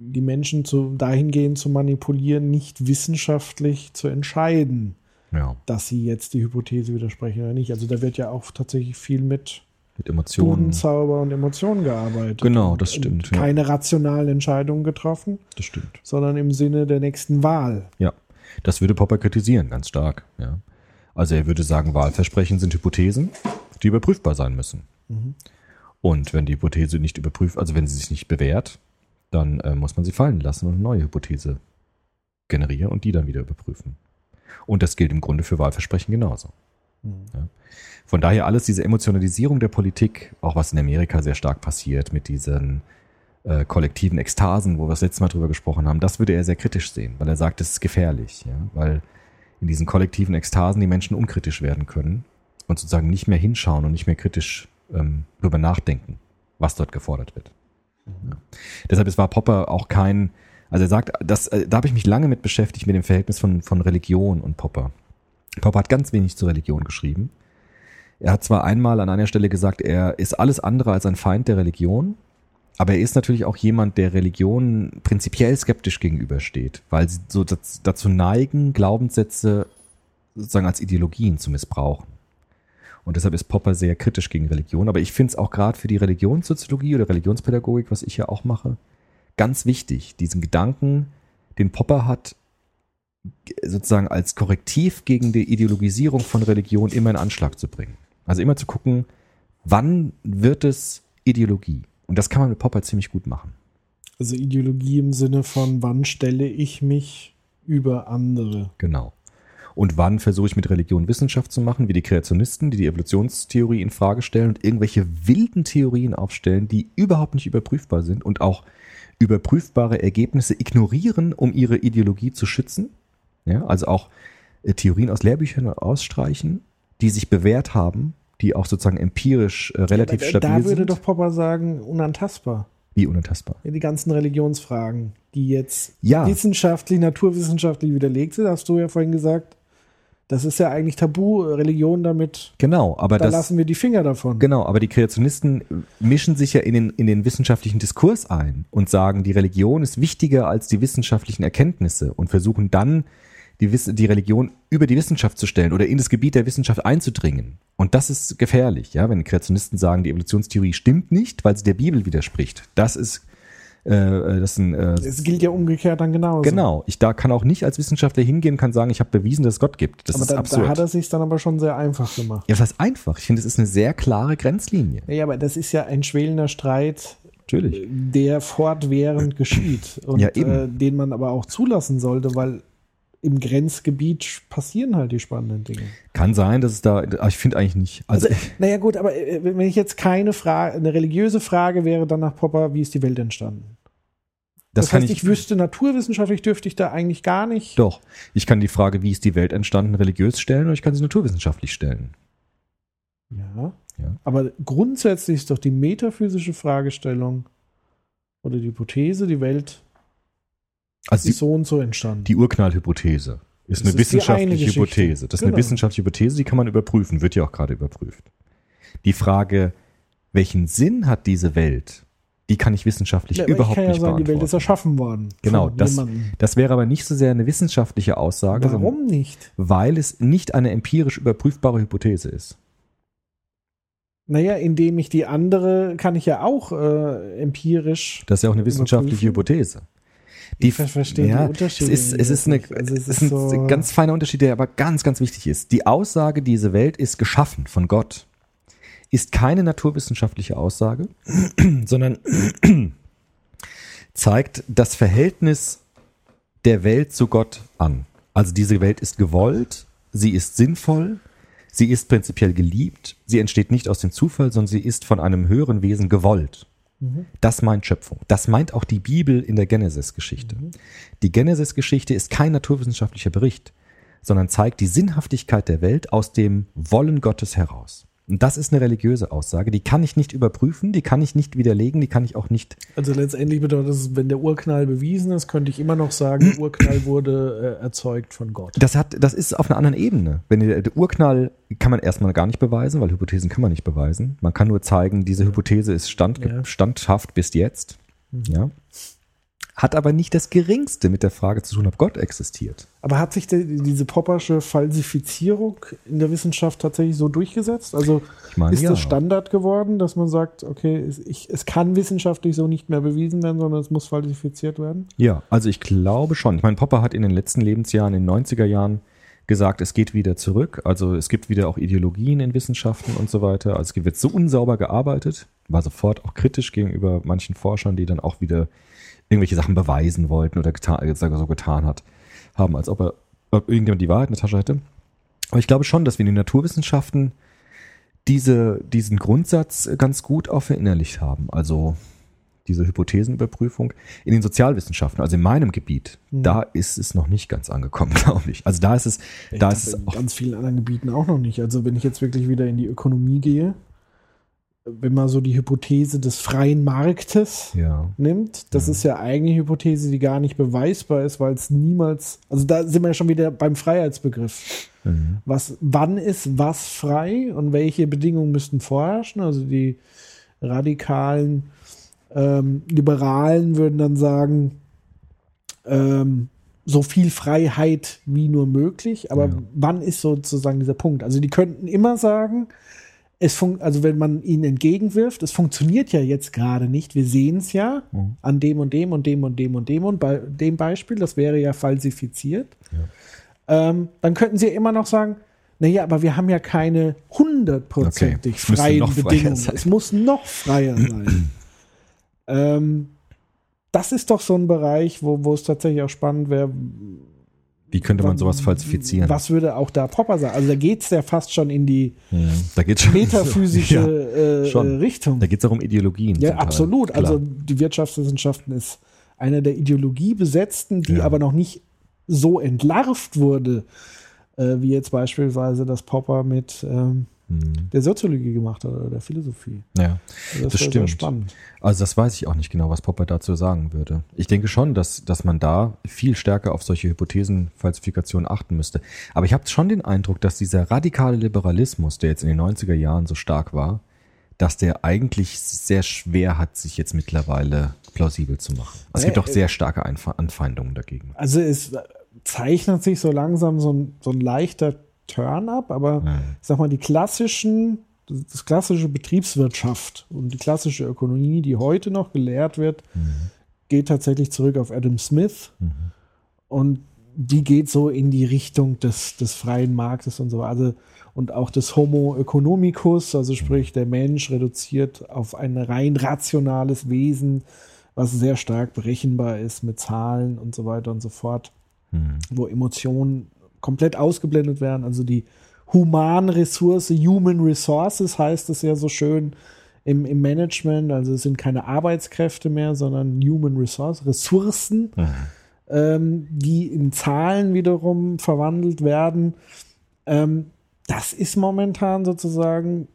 die Menschen zu, dahingehend zu manipulieren, nicht wissenschaftlich zu entscheiden, ja. dass sie jetzt die Hypothese widersprechen oder nicht. Also da wird ja auch tatsächlich viel mit, mit Emotionen. Zauber und Emotionen gearbeitet. Genau, das stimmt. Ja. Keine rationalen Entscheidungen getroffen. Das stimmt. Sondern im Sinne der nächsten Wahl. Ja. Das würde Popper kritisieren, ganz stark. Ja. Also er würde sagen, Wahlversprechen sind Hypothesen, die überprüfbar sein müssen. Mhm. Und wenn die Hypothese nicht überprüft, also wenn sie sich nicht bewährt, dann äh, muss man sie fallen lassen und eine neue Hypothese generieren und die dann wieder überprüfen. Und das gilt im Grunde für Wahlversprechen genauso. Mhm. Ja. Von daher alles diese Emotionalisierung der Politik, auch was in Amerika sehr stark passiert mit diesen äh, kollektiven Ekstasen, wo wir das letzte Mal drüber gesprochen haben, das würde er sehr kritisch sehen, weil er sagt, das ist gefährlich, ja, weil in diesen kollektiven Ekstasen die Menschen unkritisch werden können und sozusagen nicht mehr hinschauen und nicht mehr kritisch ähm, darüber nachdenken, was dort gefordert wird. Ja. Deshalb war Popper auch kein, also er sagt, das, äh, da habe ich mich lange mit beschäftigt mit dem Verhältnis von, von Religion und Popper. Popper hat ganz wenig zur Religion geschrieben. Er hat zwar einmal an einer Stelle gesagt, er ist alles andere als ein Feind der Religion, aber er ist natürlich auch jemand, der Religion prinzipiell skeptisch gegenübersteht, weil sie so dazu neigen, Glaubenssätze sozusagen als Ideologien zu missbrauchen. Und deshalb ist Popper sehr kritisch gegen Religion. Aber ich finde es auch gerade für die Religionssoziologie oder Religionspädagogik, was ich ja auch mache, ganz wichtig, diesen Gedanken, den Popper hat, sozusagen als Korrektiv gegen die Ideologisierung von Religion immer in Anschlag zu bringen. Also immer zu gucken, wann wird es Ideologie? Und das kann man mit Popper ziemlich gut machen. Also Ideologie im Sinne von, wann stelle ich mich über andere? Genau. Und wann versuche ich mit Religion Wissenschaft zu machen, wie die Kreationisten, die die Evolutionstheorie in Frage stellen und irgendwelche wilden Theorien aufstellen, die überhaupt nicht überprüfbar sind und auch überprüfbare Ergebnisse ignorieren, um ihre Ideologie zu schützen. Ja, also auch äh, Theorien aus Lehrbüchern ausstreichen, die sich bewährt haben, die auch sozusagen empirisch äh, relativ Aber stabil da würde sind. doch Popper sagen, unantastbar. wie unantastbar. Ja, die ganzen Religionsfragen, die jetzt Ja. wissenschaftlich, naturwissenschaftlich widerlegt sind, hast du ja vorhin gesagt, das ist ja eigentlich Tabu, Religion damit, Genau, aber da das lassen wir die Finger davon. Genau, aber die Kreationisten mischen sich ja in den, in den wissenschaftlichen Diskurs ein und sagen, die Religion ist wichtiger als die wissenschaftlichen Erkenntnisse und versuchen dann, die, Wiss die Religion über die Wissenschaft zu stellen oder in das Gebiet der Wissenschaft einzudringen. Und das ist gefährlich, ja, wenn die Kreationisten sagen, die Evolutionstheorie stimmt nicht, weil sie der Bibel widerspricht. Das ist, äh, das ist ein, äh, Es gilt ja umgekehrt dann genauso. genau. Ich da kann auch nicht als Wissenschaftler hingehen und kann sagen, ich habe bewiesen, dass es Gott gibt. Das aber ist da, absurd. da hat er sich dann aber schon sehr einfach gemacht. ja, das heißt einfach. Ich finde, es ist eine sehr klare Grenzlinie. Ja, aber das ist ja ein schwelender Streit, Natürlich. der fortwährend geschieht und Ja, eben. Äh, den man aber auch zulassen sollte, weil im Grenzgebiet passieren halt die spannenden Dinge. Kann sein, dass es da, ich finde eigentlich nicht. Also, Also, naja gut, aber äh, wenn ich jetzt keine Frage, eine religiöse Frage wäre dann nach Popper, wie ist die Welt entstanden? das, Das, kann heißt, ich, ich, wüsste naturwissenschaftlich dürfte ich da eigentlich gar nicht. Doch. Ich kann die Frage, wie ist die Welt entstanden, religiös stellen oder ich kann sie naturwissenschaftlich stellen. Ja. Ja. Aber grundsätzlich ist doch die metaphysische Fragestellung oder die Hypothese, die Welt Also die, so und so entstanden. die Urknallhypothese ist Das eine ist eine wissenschaftliche. Hypothese. Das ist Genau. eine wissenschaftliche Hypothese, die kann man überprüfen, wird ja auch gerade überprüft. Die Frage, welchen Sinn hat diese Welt, die kann ich wissenschaftlich Ja, überhaupt ich kann ja nicht sagen, die Welt ist beantworten. erschaffen worden. Genau, das, jemandem. das wäre aber nicht so sehr eine wissenschaftliche Aussage, Warum nicht? weil es nicht eine empirisch überprüfbare Hypothese ist. Naja, indem ich die andere kann ich ja auch äh, empirisch. Das ist ja auch eine wissenschaftliche Überprüfen? Hypothese. Ich ver- verstehe die ja, Unterschiede Es ist, es ist, eine. Also es ist ein so- ganz feiner Unterschied, der aber ganz, ganz wichtig ist. Die Aussage, diese Welt ist geschaffen von Gott, ist keine naturwissenschaftliche Aussage, [clears throat] sondern [clears throat] zeigt das Verhältnis der Welt zu Gott an. Also diese Welt ist gewollt, sie ist sinnvoll, sie ist prinzipiell geliebt, sie entsteht nicht aus dem Zufall, sondern sie ist von einem höheren Wesen gewollt. Das meint Schöpfung. Das meint auch die Bibel in der Genesis-Geschichte. Die Genesis-Geschichte ist kein naturwissenschaftlicher Bericht, sondern zeigt die Sinnhaftigkeit der Welt aus dem Wollen Gottes heraus. Und das ist eine religiöse Aussage, die kann ich nicht überprüfen, die kann ich nicht widerlegen, die kann ich auch nicht. Also letztendlich bedeutet es, wenn der Urknall bewiesen ist, könnte ich immer noch sagen, der Urknall [clears throat] wurde äh, erzeugt von Gott. Das hat, das ist auf einer anderen Ebene. Wenn der, der Urknall kann man erstmal gar nicht beweisen, weil Hypothesen kann man nicht beweisen. Man kann nur zeigen, diese Hypothese ist stand, Ja. standhaft bis jetzt. Ja. Hat aber nicht das Geringste mit der Frage zu tun, ob Gott existiert. Aber hat sich die, diese Poppersche Falsifizierung in der Wissenschaft tatsächlich so durchgesetzt? Also meine, ist ja. das Standard geworden, dass man sagt, okay, es, ich, es kann wissenschaftlich so nicht mehr bewiesen werden, sondern es muss falsifiziert werden? Ja, also ich glaube schon. Ich meine, Popper hat in den letzten Lebensjahren, in den 90er Jahren gesagt, es geht wieder zurück. Also es gibt wieder auch Ideologien in Wissenschaften und so weiter. Also es wird so unsauber gearbeitet, war sofort auch kritisch gegenüber manchen Forschern, die dann auch wieder irgendwelche Sachen beweisen wollten oder getan, so getan hat, haben, als ob er ob irgendjemand die Wahrheit in der Tasche hätte. Aber ich glaube schon, dass wir in den Naturwissenschaften diese, diesen Grundsatz ganz gut auch verinnerlicht haben. Also diese Hypothesenüberprüfung. In den Sozialwissenschaften, also in meinem Gebiet, da ist es noch nicht ganz angekommen, [laughs] glaube ich. Also da ist es, Ich da glaube, ist es in auch, ganz vielen anderen Gebieten auch noch nicht. Also wenn ich jetzt wirklich wieder in die Ökonomie gehe, wenn man so die Hypothese des freien Marktes ja. nimmt, das ist ja eigentlich eine Hypothese, die gar nicht beweisbar ist, weil es niemals, also da sind wir ja schon wieder beim Freiheitsbegriff. Mhm. Was, wann ist was frei und welche Bedingungen müssten vorherrschen? Also die radikalen ähm, Liberalen würden dann sagen, ähm, so viel Freiheit wie nur möglich. Aber Ja. wann ist sozusagen dieser Punkt? Also die könnten immer sagen, es fun also wenn man ihnen entgegenwirft, es funktioniert ja jetzt gerade nicht, wir sehen es ja Mhm. an dem und dem und dem und dem und dem und bei dem Beispiel, das wäre ja falsifiziert. Ähm, dann könnten sie immer noch sagen, Naja, aber wir haben ja keine hundertprozentig Okay, freien freier Bedingungen. sein. Es muss noch freier sein. [clears throat] ähm, das ist doch so ein Bereich, wo, wo es tatsächlich auch spannend wäre. Wie könnte man sowas falsifizieren? Was würde auch da Popper sagen? Also da geht's ja fast schon in die Ja, da geht's schon metaphysische [laughs] Ja, äh, Richtung. Da geht's auch um Ideologien. Ja, Teil. absolut. Klar. Also die Wirtschaftswissenschaften ist eine der ideologiebesetzten, die Ja. aber noch nicht so entlarvt wurde, äh, wie jetzt beispielsweise das Popper mit ähm, Hm. der Soziologie gemacht hat oder der Philosophie. ja. Also Das sehr stimmt. spannend. Also das weiß ich auch nicht genau, was Popper dazu sagen würde. Ich denke schon, dass, dass man da viel stärker auf solche Hypothesenfalsifikationen achten müsste. Aber ich habe schon den Eindruck, dass dieser radikale Liberalismus, der jetzt in den 90er Jahren so stark war, dass der eigentlich sehr schwer hat, sich jetzt mittlerweile plausibel zu machen. Es gibt auch sehr starke Anfeindungen dagegen. Also es zeichnet sich so langsam so ein, so ein leichter Turn ab, aber ich sag mal, die klassischen, das das klassische Betriebswirtschaft und die klassische Ökonomie, die heute noch gelehrt wird, geht tatsächlich zurück auf Adam Smith. Und die geht so in die Richtung des, des freien Marktes und so. Weiter. Und auch des Homo economicus, also sprich, der Mensch reduziert auf ein rein rationales Wesen, was sehr stark berechenbar ist mit Zahlen und so weiter und so fort, Hm. wo Emotionen komplett ausgeblendet werden. Also die Humanressource, Human Resources heißt es ja so schön im, im Management. Also es sind keine Arbeitskräfte mehr, sondern Human Resource, Ressourcen, ähm, die in Zahlen wiederum verwandelt werden. Ähm, das ist momentan sozusagen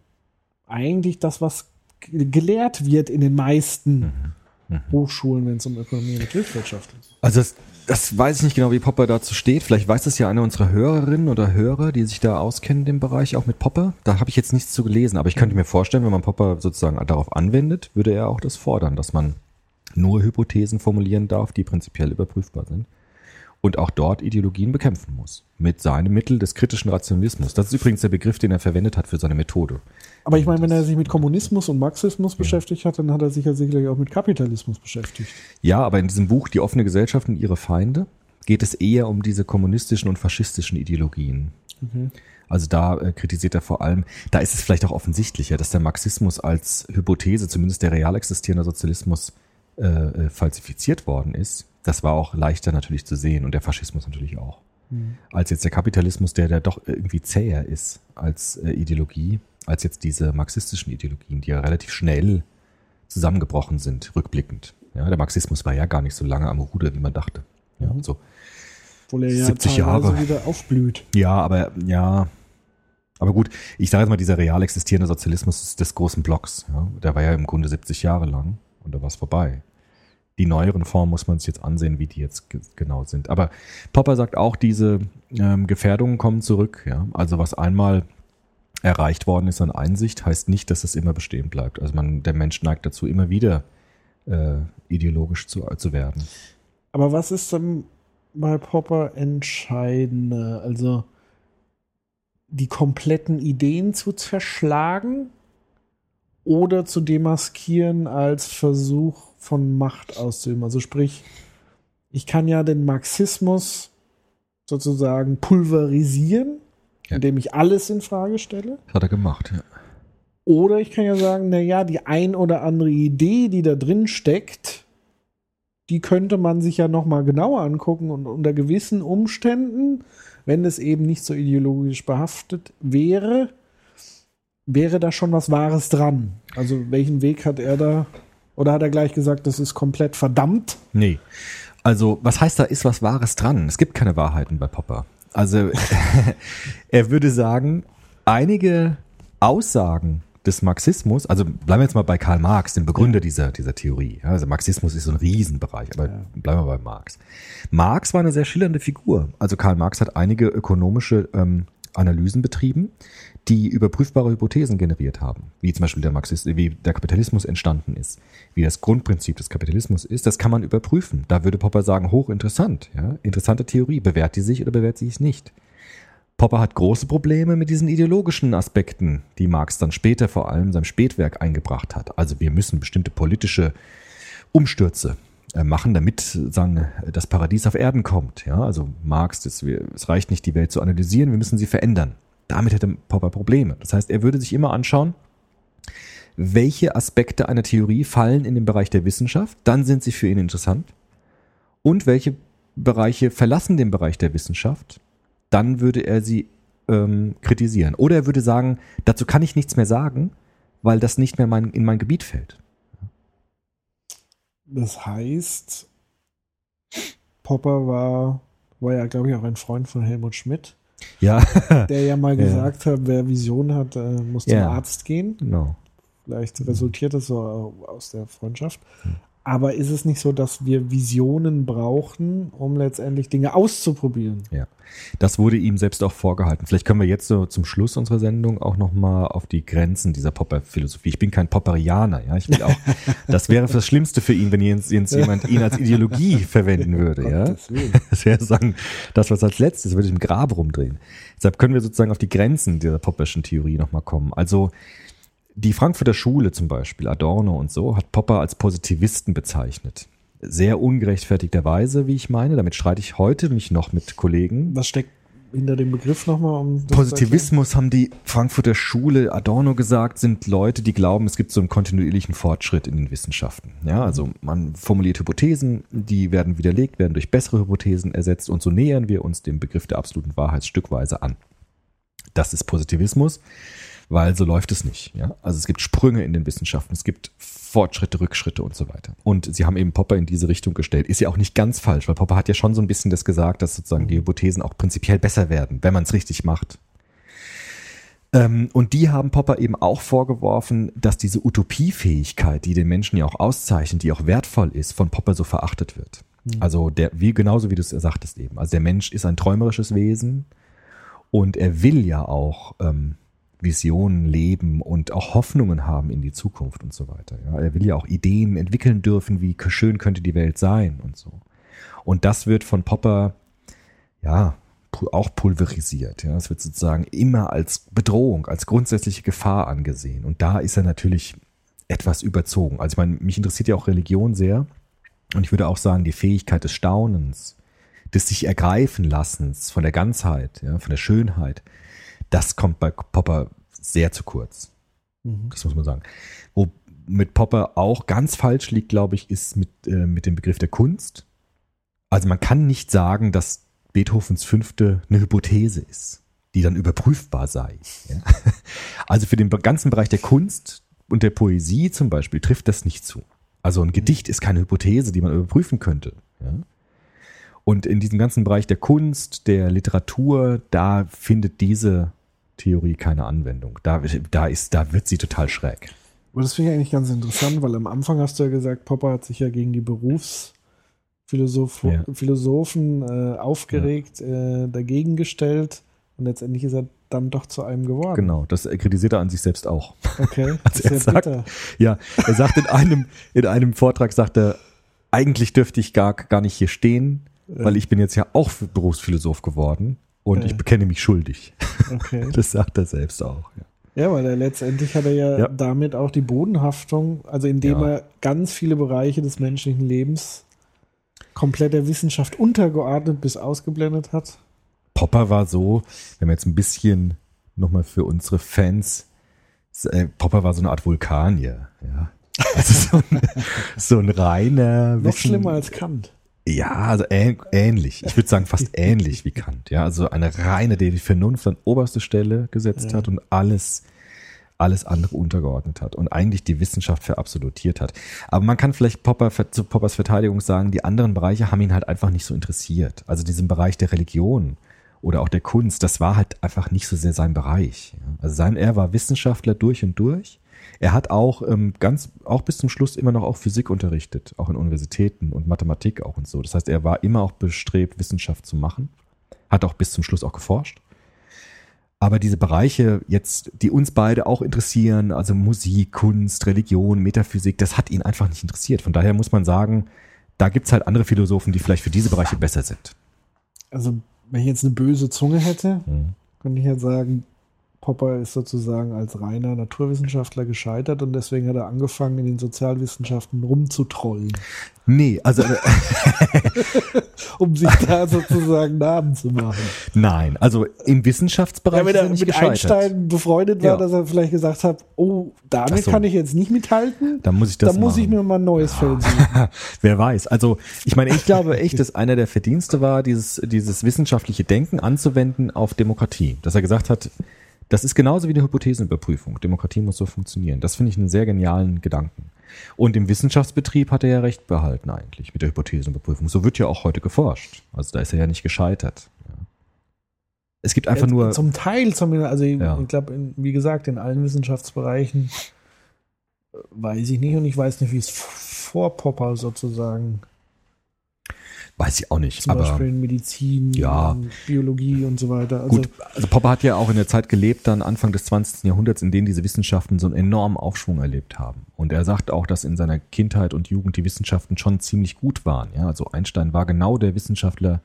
eigentlich das, was gelehrt wird in den meisten Hochschulen, wenn es um Ökonomie und Betriebswirtschaft geht. Also das, das weiß ich nicht genau, wie Popper dazu steht. Vielleicht weiß das ja eine unserer Hörerinnen oder Hörer, die sich da auskennen in dem Bereich, auch mit Popper. Da habe ich jetzt nichts zu gelesen, aber ich könnte mir vorstellen, wenn man Popper sozusagen darauf anwendet, würde er auch das fordern, dass man nur Hypothesen formulieren darf, die prinzipiell überprüfbar sind. Und auch dort Ideologien bekämpfen muss. Mit seinem Mittel des kritischen Rationalismus. Das ist übrigens der Begriff, den er verwendet hat für seine Methode. Aber ich meine, wenn er sich mit Kommunismus und Marxismus beschäftigt hat, dann hat er sich ja sicherlich auch mit Kapitalismus beschäftigt. Ja, aber in diesem Buch Die offene Gesellschaft und ihre Feinde geht es eher um diese kommunistischen und faschistischen Ideologien. Also da äh, kritisiert er vor allem, da ist es vielleicht auch offensichtlicher, dass der Marxismus als Hypothese, zumindest der real existierende Sozialismus, äh, äh, falsifiziert worden ist. Das war auch leichter natürlich zu sehen und der Faschismus natürlich auch. Als jetzt der Kapitalismus, der, der doch irgendwie zäher ist als äh, Ideologie, als jetzt diese marxistischen Ideologien, die ja relativ schnell zusammengebrochen sind, rückblickend. Ja, der Marxismus war ja gar nicht so lange am Ruder, wie man dachte. Ja, so. Obwohl er ja 70 teilweise Jahre. wieder aufblüht. Ja, aber ja. Aber gut, ich sage jetzt mal, dieser real existierende Sozialismus des großen Blocks, ja, der war ja im Grunde 70 Jahre lang und da war es vorbei. Die neueren Formen muss man sich jetzt ansehen, wie die jetzt ge genau sind. Aber Popper sagt auch, diese ähm, Gefährdungen kommen zurück. Ja? Also was einmal erreicht worden ist an Einsicht, heißt nicht, dass es immer bestehen bleibt. Also man, der Mensch neigt dazu, immer wieder äh, ideologisch zu, zu werden. Aber was ist denn bei Popper entscheidender? Also die kompletten Ideen zu zerschlagen oder zu demaskieren als Versuch von Macht auszuüben? Also sprich, ich kann ja den Marxismus sozusagen pulverisieren, Ja. indem ich alles in Frage stelle. Das hat er gemacht. Ja. Oder ich kann ja sagen, na ja, die ein oder andere Idee, die da drin steckt, die könnte man sich ja noch mal genauer angucken und unter gewissen Umständen, wenn es eben nicht so ideologisch behaftet wäre, wäre da schon was Wahres dran. Also welchen Weg hat er da? Oder hat er gleich gesagt, das ist komplett verdammt? Nee. Also, was heißt da ist was Wahres dran? Es gibt keine Wahrheiten bei Popper. Also, [laughs] er würde sagen, einige Aussagen des Marxismus, also bleiben wir jetzt mal bei Karl Marx, dem Begründer dieser, dieser Theorie. Ja, Also Marxismus ist so ein Riesenbereich, aber bleiben wir bei Marx. Marx war eine sehr schillernde Figur. Also Karl Marx hat einige ökonomische ähm, Analysen betrieben, die überprüfbare Hypothesen generiert haben, wie zum Beispiel der Marxist, wie der Kapitalismus entstanden ist, wie das Grundprinzip des Kapitalismus ist, das kann man überprüfen. Da würde Popper sagen, hochinteressant, ja, interessante Theorie, bewährt die sich oder bewährt sie sich nicht. Popper hat große Probleme mit diesen ideologischen Aspekten, die Marx dann später vor allem in seinem Spätwerk eingebracht hat. Also wir müssen bestimmte politische Umstürze machen, damit sagen, das Paradies auf Erden kommt. Ja, also Marx, das, es reicht nicht, die Welt zu analysieren, wir müssen sie verändern. Damit hätte Popper Probleme. Das heißt, er würde sich immer anschauen, welche Aspekte einer Theorie fallen in den Bereich der Wissenschaft, dann sind sie für ihn interessant. Und welche Bereiche verlassen den Bereich der Wissenschaft, dann würde er sie ähm, kritisieren. Oder er würde sagen, dazu kann ich nichts mehr sagen, weil das nicht mehr mein, in mein Gebiet fällt. Das heißt, Popper war, war ja, glaube ich, auch ein Freund von Helmut Schmidt, Ja, [laughs] der ja mal Ja. gesagt hat, wer Vision hat, äh, muss zum Ja. Arzt gehen. genau. Vielleicht resultiert das so aus der Freundschaft. Aber ist es nicht so, dass wir Visionen brauchen, um letztendlich Dinge auszuprobieren? Ja, das wurde ihm selbst auch vorgehalten. Vielleicht können wir jetzt so zum Schluss unserer Sendung auch nochmal auf die Grenzen dieser Popper-Philosophie. Ich bin kein Popperianer, ja. Ich will auch, [laughs] das wäre das Schlimmste für ihn, wenn jetzt, jetzt jemand ihn als Ideologie [laughs] verwenden würde, ja. [laughs] Das wäre sagen, das, was als letztes, würde ich im Grab rumdrehen. Deshalb können wir sozusagen auf die Grenzen dieser Popperschen Theorie nochmal kommen. Also, die Frankfurter Schule zum Beispiel, Adorno und so, hat Popper als Positivisten bezeichnet. Sehr ungerechtfertigterweise, wie ich meine. Damit streite ich heute mich noch mit Kollegen. Was steckt hinter dem Begriff nochmal? Um Positivismus haben die Frankfurter Schule Adorno gesagt, sind Leute, die glauben, es gibt so einen kontinuierlichen Fortschritt in den Wissenschaften. Ja, also man formuliert Hypothesen, die werden widerlegt, werden durch bessere Hypothesen ersetzt und so nähern wir uns dem Begriff der absoluten Wahrheit stückweise an. Das ist Positivismus, weil so läuft es nicht. Ja? Also es gibt Sprünge in den Wissenschaften, es gibt Fortschritte, Rückschritte und so weiter. Und sie haben eben Popper in diese Richtung gestellt. Ist ja auch nicht ganz falsch, weil Popper hat ja schon so ein bisschen das gesagt, dass sozusagen die Hypothesen auch prinzipiell besser werden, wenn man es richtig macht. Ähm, und die haben Popper eben auch vorgeworfen, dass diese Utopiefähigkeit, die den Menschen ja auch auszeichnet, die auch wertvoll ist, von Popper so verachtet wird. Also der, wie genauso wie du es sagtest eben. Also der Mensch ist ein träumerisches Wesen und er will ja auch ähm, Visionen leben und auch Hoffnungen haben in die Zukunft und so weiter. Ja, er will ja auch Ideen entwickeln dürfen, wie schön könnte die Welt sein und so. Und das wird von Popper ja auch pulverisiert. Ja, es wird sozusagen immer als Bedrohung, als grundsätzliche Gefahr angesehen. Und da ist er natürlich etwas überzogen. Also ich meine, mich interessiert ja auch Religion sehr. Und ich würde auch sagen, die Fähigkeit des Staunens, des sich ergreifen Lassens von der Ganzheit, ja, von der Schönheit, das kommt bei Popper sehr zu kurz. Mhm. Das muss man sagen. Wo mit Popper auch ganz falsch liegt, glaube ich, ist mit, äh, mit dem Begriff der Kunst. Also man kann nicht sagen, dass Beethovens Fünfte eine Hypothese ist, die dann überprüfbar sei. Ja? [laughs] Also für den ganzen Bereich der Kunst und der Poesie zum Beispiel trifft das nicht zu. Also ein Gedicht ist keine Hypothese, die man überprüfen könnte. Ja? Und in diesem ganzen Bereich der Kunst, der Literatur, da findet diese Theorie keine Anwendung. Da, da, ist, da wird sie total schräg. Aber das finde ich eigentlich ganz interessant, weil am Anfang hast du ja gesagt, Popper hat sich ja gegen die Berufsphilosophen Ja. Philosophen, äh, aufgeregt, äh, dagegen gestellt und letztendlich ist er dann doch zu einem geworden. Genau, das kritisiert er an sich selbst auch. Okay, [laughs] Also das er ist ja sagt- bitter. Ja, er sagt in einem, in einem Vortrag, sagt er, eigentlich dürfte ich gar, gar nicht hier stehen, weil ich bin jetzt ja auch Berufsphilosoph geworden und Ja. ich bekenne mich schuldig. Okay. [laughs] Das sagt er selbst auch. Ja. Ja, weil er letztendlich hat er ja, Ja. damit auch die Bodenhaftung, also indem Ja. er ganz viele Bereiche des menschlichen Lebens komplett der Wissenschaft untergeordnet bis ausgeblendet hat. Popper war so, wenn wir jetzt ein bisschen nochmal für unsere Fans, äh, Popper war so eine Art Vulkanier. Ja. Also so ein, [laughs] so ein reiner Noch Wissen- schlimmer als Kant. Ja, also ähn, ähnlich. Ich würde sagen fast ähnlich wie Kant. Ja, also eine reine, der die Vernunft an oberste Stelle gesetzt Ja. hat und alles, alles andere untergeordnet hat und eigentlich die Wissenschaft verabsolutiert hat. Aber man kann vielleicht Popper, zu Poppers Verteidigung sagen, die anderen Bereiche haben ihn halt einfach nicht so interessiert. Also diesen Bereich der Religion oder auch der Kunst, das war halt einfach nicht so sehr sein Bereich. Also sein, er war Wissenschaftler durch und durch. Er hat auch ähm, ganz, auch bis zum Schluss immer noch auch Physik unterrichtet, auch in Universitäten und Mathematik auch und so. Das heißt, er war immer auch bestrebt, Wissenschaft zu machen, hat auch bis zum Schluss auch geforscht. Aber diese Bereiche jetzt, die uns beide auch interessieren, also Musik, Kunst, Religion, Metaphysik, das hat ihn einfach nicht interessiert. Von daher muss man sagen, da gibt's halt andere Philosophen, die vielleicht für diese Bereiche besser sind. Also, wenn ich jetzt eine böse Zunge hätte, Mhm. könnte ich jetzt sagen, Popper ist sozusagen als reiner Naturwissenschaftler gescheitert und deswegen hat er angefangen, in den Sozialwissenschaften rumzutrollen, Nee, also äh, [laughs] um sich da sozusagen Namen zu machen. nein, also im Wissenschaftsbereich Ja, wenn er er mit gescheitert. Einstein befreundet war, Ja. dass er vielleicht gesagt hat, oh, damit so. kann ich jetzt nicht mithalten. Dann muss ich das Da muss ich machen. mir mal ein neues [laughs] Feld suchen. [laughs] Wer weiß. Also ich meine, ich glaube echt, dass einer der Verdienste war, dieses, dieses wissenschaftliche Denken anzuwenden auf Demokratie. Dass er gesagt hat, das ist genauso wie eine Hypothesenüberprüfung. Demokratie muss so funktionieren. Das finde ich einen sehr genialen Gedanken. Und im Wissenschaftsbetrieb hat er ja recht behalten eigentlich mit der Hypothesenüberprüfung. So wird ja auch heute geforscht. Also da ist er ja nicht gescheitert. Ja. Es gibt einfach nur. Zum Teil zumindest, also ich, Ja. ich glaube, wie gesagt, in allen Wissenschaftsbereichen äh, weiß ich nicht und ich weiß nicht, wie es vor Popper sozusagen, Weiß ich auch nicht. zum aber Beispiel in Medizin, Ja. Biologie und so weiter. Also, Gut, also Popper hat ja auch in der Zeit gelebt, dann Anfang des 20. Jahrhunderts, in denen diese Wissenschaften so einen enormen Aufschwung erlebt haben. Und er sagt auch, dass in seiner Kindheit und Jugend die Wissenschaften schon ziemlich gut waren. Ja, also Einstein war genau der Wissenschaftler,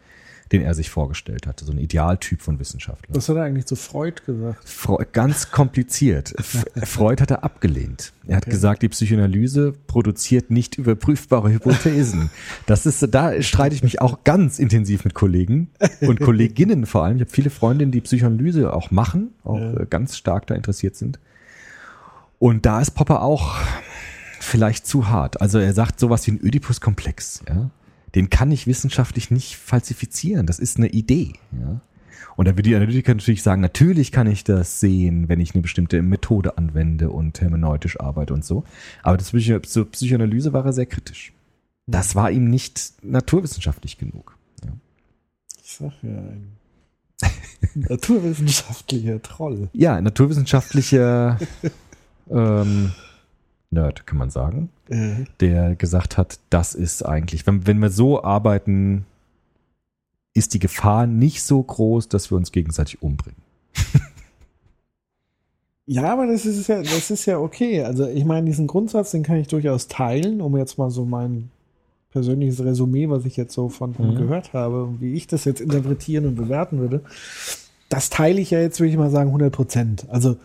den er sich vorgestellt hatte, so ein Idealtyp von Wissenschaftler. was hat er eigentlich zu Freud gesagt? Freud, ganz kompliziert. [laughs] Freud hat er abgelehnt. Er hat Okay. gesagt, die Psychoanalyse produziert nicht überprüfbare Hypothesen. Das ist, da streite ich mich auch ganz intensiv mit Kollegen und [laughs] Kolleginnen vor allem. Ich habe viele Freundinnen, die Psychoanalyse auch machen, auch Ja. äh, ganz stark da interessiert sind. Und da ist Popper auch vielleicht zu hart. Also er sagt sowas wie ein Oedipus-Komplex, ja. Den kann ich wissenschaftlich nicht falsifizieren. Das ist eine Idee, ja. Und da würde die Analytiker natürlich sagen, natürlich kann ich das sehen, wenn ich eine bestimmte Methode anwende und hermeneutisch arbeite und so. Aber das zur Psychoanalyse war er sehr kritisch. Das war ihm nicht naturwissenschaftlich genug. Ja. Ich sag ja, ein [laughs] naturwissenschaftlicher Troll. Ja, naturwissenschaftlicher [laughs] ähm, Nerd, kann man sagen, Äh, der gesagt hat, das ist eigentlich, wenn, wenn wir so arbeiten, ist die Gefahr nicht so groß, dass wir uns gegenseitig umbringen. [laughs] Ja, aber das ist ja, das ist ja okay. Also ich meine, diesen Grundsatz, den kann ich durchaus teilen, um jetzt mal so mein persönliches Resümee, was ich jetzt so von Mhm. gehört habe und wie ich das jetzt interpretieren und bewerten würde. Das teile ich ja jetzt, würde ich mal sagen, 100 Prozent. Also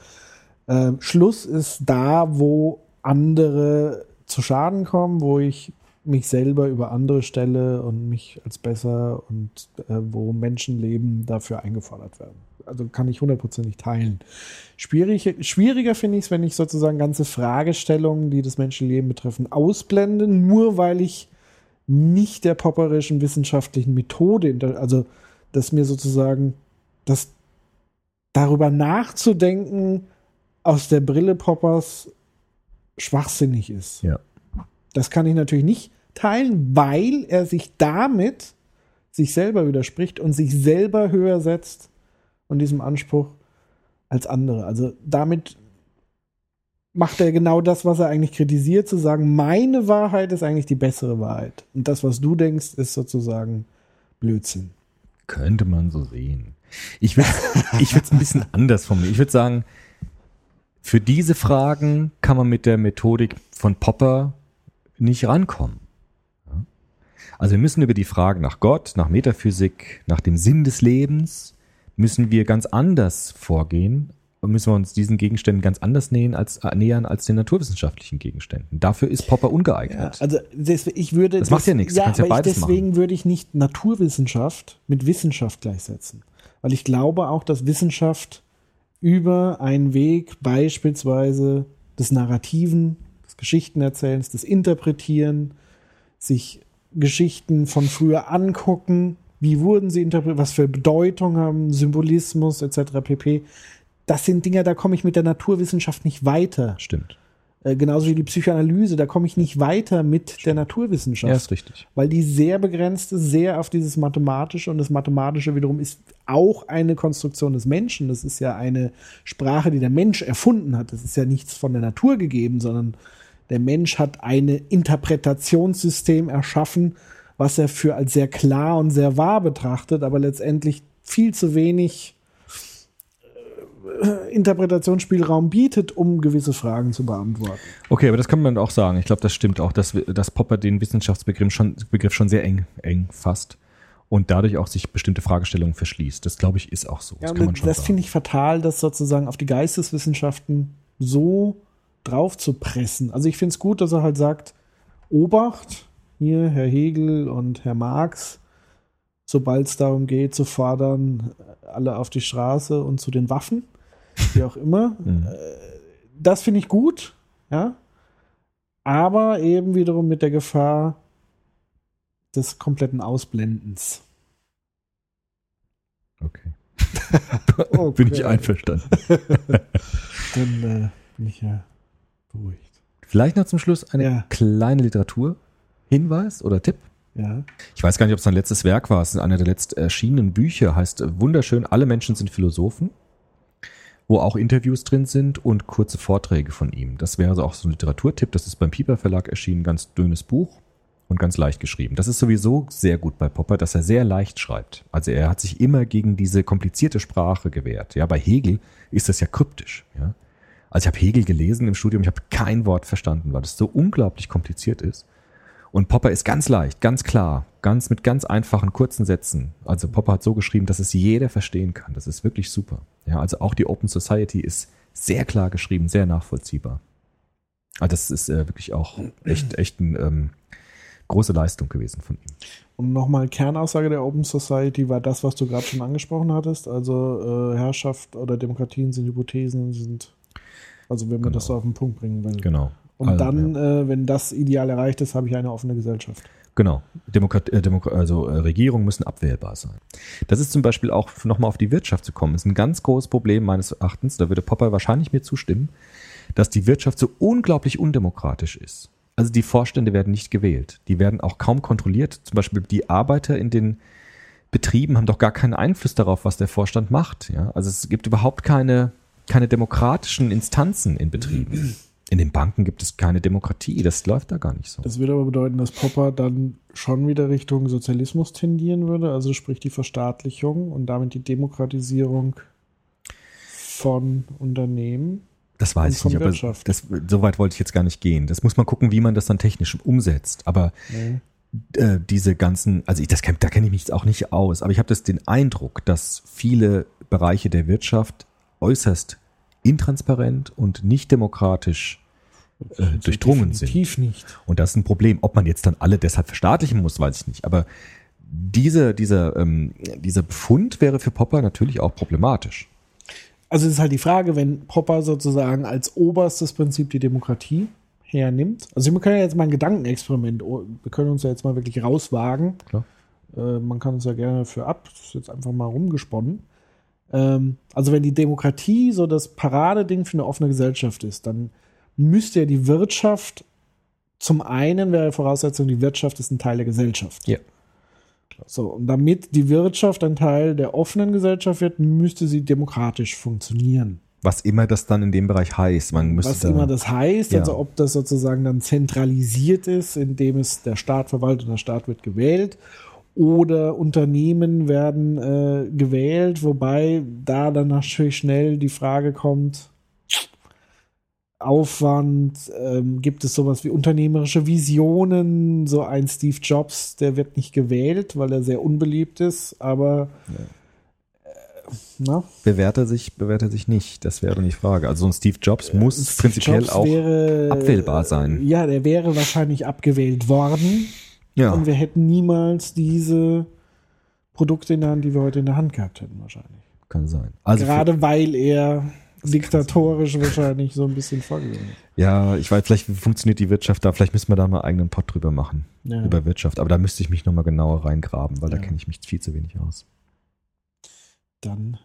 äh, Schluss ist da, wo andere zu Schaden kommen, wo ich mich selber über andere stelle und mich als besser und äh, wo Menschenleben dafür eingefordert werden. Also kann ich hundertprozentig teilen. Schwierig, schwieriger finde ich es, wenn ich sozusagen ganze Fragestellungen, die das Menschenleben betreffen, ausblende, nur weil ich nicht der popperischen wissenschaftlichen Methode, also dass mir sozusagen das darüber nachzudenken aus der Brille Poppers schwachsinnig ist. Ja. Das kann ich natürlich nicht teilen, weil er sich damit sich selber widerspricht und sich selber höher setzt und diesem Anspruch als andere. Also damit macht er genau das, was er eigentlich kritisiert, zu sagen, meine Wahrheit ist eigentlich die bessere Wahrheit. Und das, was du denkst, ist sozusagen Blödsinn. Könnte man so sehen. Ich würde [laughs] ich es ein bisschen anders formulieren. Ich würde sagen, für diese Fragen kann man mit der Methodik von Popper nicht rankommen. Ja? Also wir müssen über die Fragen nach Gott, nach Metaphysik, nach dem Sinn des Lebens, müssen wir ganz anders vorgehen und müssen wir uns diesen Gegenständen ganz anders nähern als, äh, nähern als den naturwissenschaftlichen Gegenständen. Dafür ist Popper Ja, ungeeignet. also des, ich würde Das macht ja nichts, Ja, ja deswegen würde ich nicht Naturwissenschaft mit Wissenschaft gleichsetzen, weil ich glaube auch, dass Wissenschaft über einen Weg beispielsweise des Narrativen, des Geschichtenerzählens, des Interpretieren, sich Geschichten von früher angucken, wie wurden sie interpretiert, was für Bedeutung haben, Symbolismus etc. pp. Das sind Dinge, da komme ich mit der Naturwissenschaft nicht weiter. Stimmt. Äh, genauso wie die Psychoanalyse, da komme ich nicht weiter mit der Naturwissenschaft. Ja, ist richtig. Weil die sehr begrenzt ist, sehr auf dieses Mathematische und das Mathematische wiederum ist auch eine Konstruktion des Menschen. Das ist ja eine Sprache, die der Mensch erfunden hat. Das ist ja nichts von der Natur gegeben, sondern der Mensch hat ein Interpretationssystem erschaffen, was er für als sehr klar und sehr wahr betrachtet, aber letztendlich viel zu wenig Interpretationsspielraum bietet, um gewisse Fragen zu beantworten. Okay, aber das kann man auch sagen. Ich glaube, das stimmt auch, dass, dass Popper den Wissenschaftsbegriff schon, Begriff schon sehr eng, eng fasst. und dadurch auch sich bestimmte Fragestellungen verschließt. Das glaube ich ist auch so. Ja, das das finde ich fatal, das sozusagen auf die Geisteswissenschaften so drauf zu pressen. Also ich finde es gut, dass er halt sagt, Obacht, hier Herr Hegel und Herr Marx, sobald es darum geht zu fordern, alle auf die Straße und zu den Waffen, wie auch immer. Mhm. Das finde ich gut, ja. Aber eben wiederum mit der Gefahr des kompletten Ausblendens. Okay. [laughs] Okay. Bin ich einverstanden. [laughs] Dann äh, bin ich ja beruhigt. Vielleicht noch zum Schluss eine Ja. kleine Literaturhinweis oder Tipp. Ja. Ich weiß gar nicht, ob es sein letztes Werk war. Es ist einer der letzt erschienenen Bücher. Heißt äh, wunderschön, alle Menschen sind Philosophen, wo auch Interviews drin sind und kurze Vorträge von ihm. Das wäre also auch so ein Literaturtipp. Das ist beim Piper Verlag erschienen, ganz dünnes Buch und ganz leicht geschrieben. Das ist sowieso sehr gut bei Popper, dass er sehr leicht schreibt. Also er hat sich immer gegen diese komplizierte Sprache gewehrt. Ja, bei Hegel ist das ja kryptisch. Ja. Also ich habe Hegel gelesen im Studium, ich habe kein Wort verstanden, weil es so unglaublich kompliziert ist. Und Popper ist ganz leicht, ganz klar, ganz mit ganz einfachen kurzen Sätzen. Also Popper hat so geschrieben, dass es jeder verstehen kann. Das ist wirklich super. Ja, also auch die Open Society ist sehr klar geschrieben, sehr nachvollziehbar. Also das ist äh, wirklich auch echt, echt eine ähm, große Leistung gewesen von ihm. Und nochmal Kernaussage der Open Society war das, was du gerade schon angesprochen hattest. Also äh, Herrschaft oder Demokratien sind Hypothesen, sind, also wenn man das so auf den Punkt bringen will. Genau. Und Also, dann, ja. äh, wenn das Ideal erreicht ist, habe ich eine offene Gesellschaft. Genau. Demokrat, äh, Demok also äh, Regierungen müssen abwählbar sein. Das ist zum Beispiel auch nochmal auf die Wirtschaft zu kommen. ist ein ganz großes Problem meines Erachtens. Da würde Popper wahrscheinlich mir zustimmen, dass die Wirtschaft so unglaublich undemokratisch ist. Also die Vorstände werden nicht gewählt. Die werden auch kaum kontrolliert. Zum Beispiel die Arbeiter in den Betrieben haben doch gar keinen Einfluss darauf, was der Vorstand macht. Ja? Also es gibt überhaupt keine, keine demokratischen Instanzen in Betrieben. In den Banken gibt es keine Demokratie. Das läuft da gar nicht so. Das würde aber bedeuten, dass Popper dann schon wieder Richtung Sozialismus tendieren würde, also sprich die Verstaatlichung und damit die Demokratisierung von Unternehmen. Das weiß ich von nicht, aber Wirtschaft. das, so weit wollte ich jetzt gar nicht gehen. Das muss man gucken, wie man das dann technisch umsetzt. Aber Nee. äh, diese ganzen, also ich, das da kenne ich mich jetzt auch nicht aus, aber ich habe das den Eindruck, dass viele Bereiche der Wirtschaft äußerst intransparent und nicht demokratisch äh, durchdrungen sind. Definitiv nicht. Und das ist ein Problem. Ob man jetzt dann alle deshalb verstaatlichen muss, weiß ich nicht. Aber diese, dieser, ähm, dieser Befund wäre für Popper natürlich auch problematisch. Also es ist halt die Frage, wenn Popper sozusagen als oberstes Prinzip die Demokratie hernimmt. Also wir können ja jetzt mal ein Gedankenexperiment, oh, wir können uns ja jetzt mal wirklich rauswagen. Klar. Äh, man kann uns ja gerne für ab, das ist jetzt einfach mal rumgesponnen. Ähm, also wenn die Demokratie so das Paradeding für eine offene Gesellschaft ist, dann müsste ja die Wirtschaft zum einen wäre Voraussetzung, die Wirtschaft ist ein Teil der Gesellschaft. Ja. So, und damit die Wirtschaft ein Teil der offenen Gesellschaft wird, müsste sie demokratisch funktionieren. Was immer das dann in dem Bereich heißt. Man müsste Was da, immer das heißt, Ja. also ob das sozusagen dann zentralisiert ist, indem es der Staat verwaltet und der Staat wird gewählt, oder Unternehmen werden äh, gewählt, wobei da dann natürlich schnell die Frage kommt, Aufwand, ähm, gibt es sowas wie unternehmerische Visionen, so ein Steve Jobs, der wird nicht gewählt, weil er sehr unbeliebt ist, aber äh, na, bewährt er sich, bewährt er sich nicht. Das wäre die Frage. Also so ein Steve Jobs muss Steve prinzipiell Jobs auch wäre, abwählbar sein. Ja, der wäre wahrscheinlich abgewählt worden ja, und wir hätten niemals diese Produkte in der Hand, die wir heute in der Hand gehabt hätten, wahrscheinlich. kann sein. Also Gerade weil er diktatorisch wahrscheinlich so ein bisschen vorgegangen ist. ja, ich weiß, vielleicht funktioniert die Wirtschaft da. Vielleicht müssen wir da mal einen eigenen Pod drüber machen Ja. über Wirtschaft. Aber da müsste ich mich noch mal genauer reingraben, weil da Ja. kenne ich mich viel zu wenig aus. Dann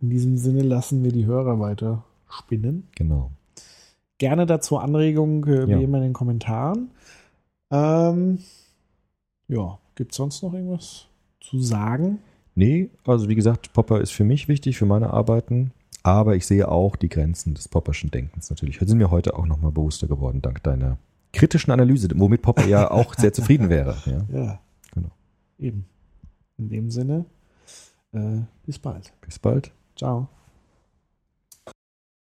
in diesem Sinne lassen wir die Hörer weiter spinnen. Genau. Gerne dazu Anregungen, äh, Ja. wie immer in den Kommentaren. Ähm, ja, gibt es sonst noch irgendwas zu sagen? Nee, also wie gesagt, Popper ist für mich wichtig, für meine Arbeiten. Aber ich sehe auch die Grenzen des Popperschen Denkens natürlich. Sind wir heute auch nochmal bewusster geworden, dank deiner kritischen Analyse, womit Popper ja auch sehr [laughs] zufrieden wäre. Ja. Ja. Genau. Eben. In dem Sinne, äh, bis bald. Bis bald. Ciao.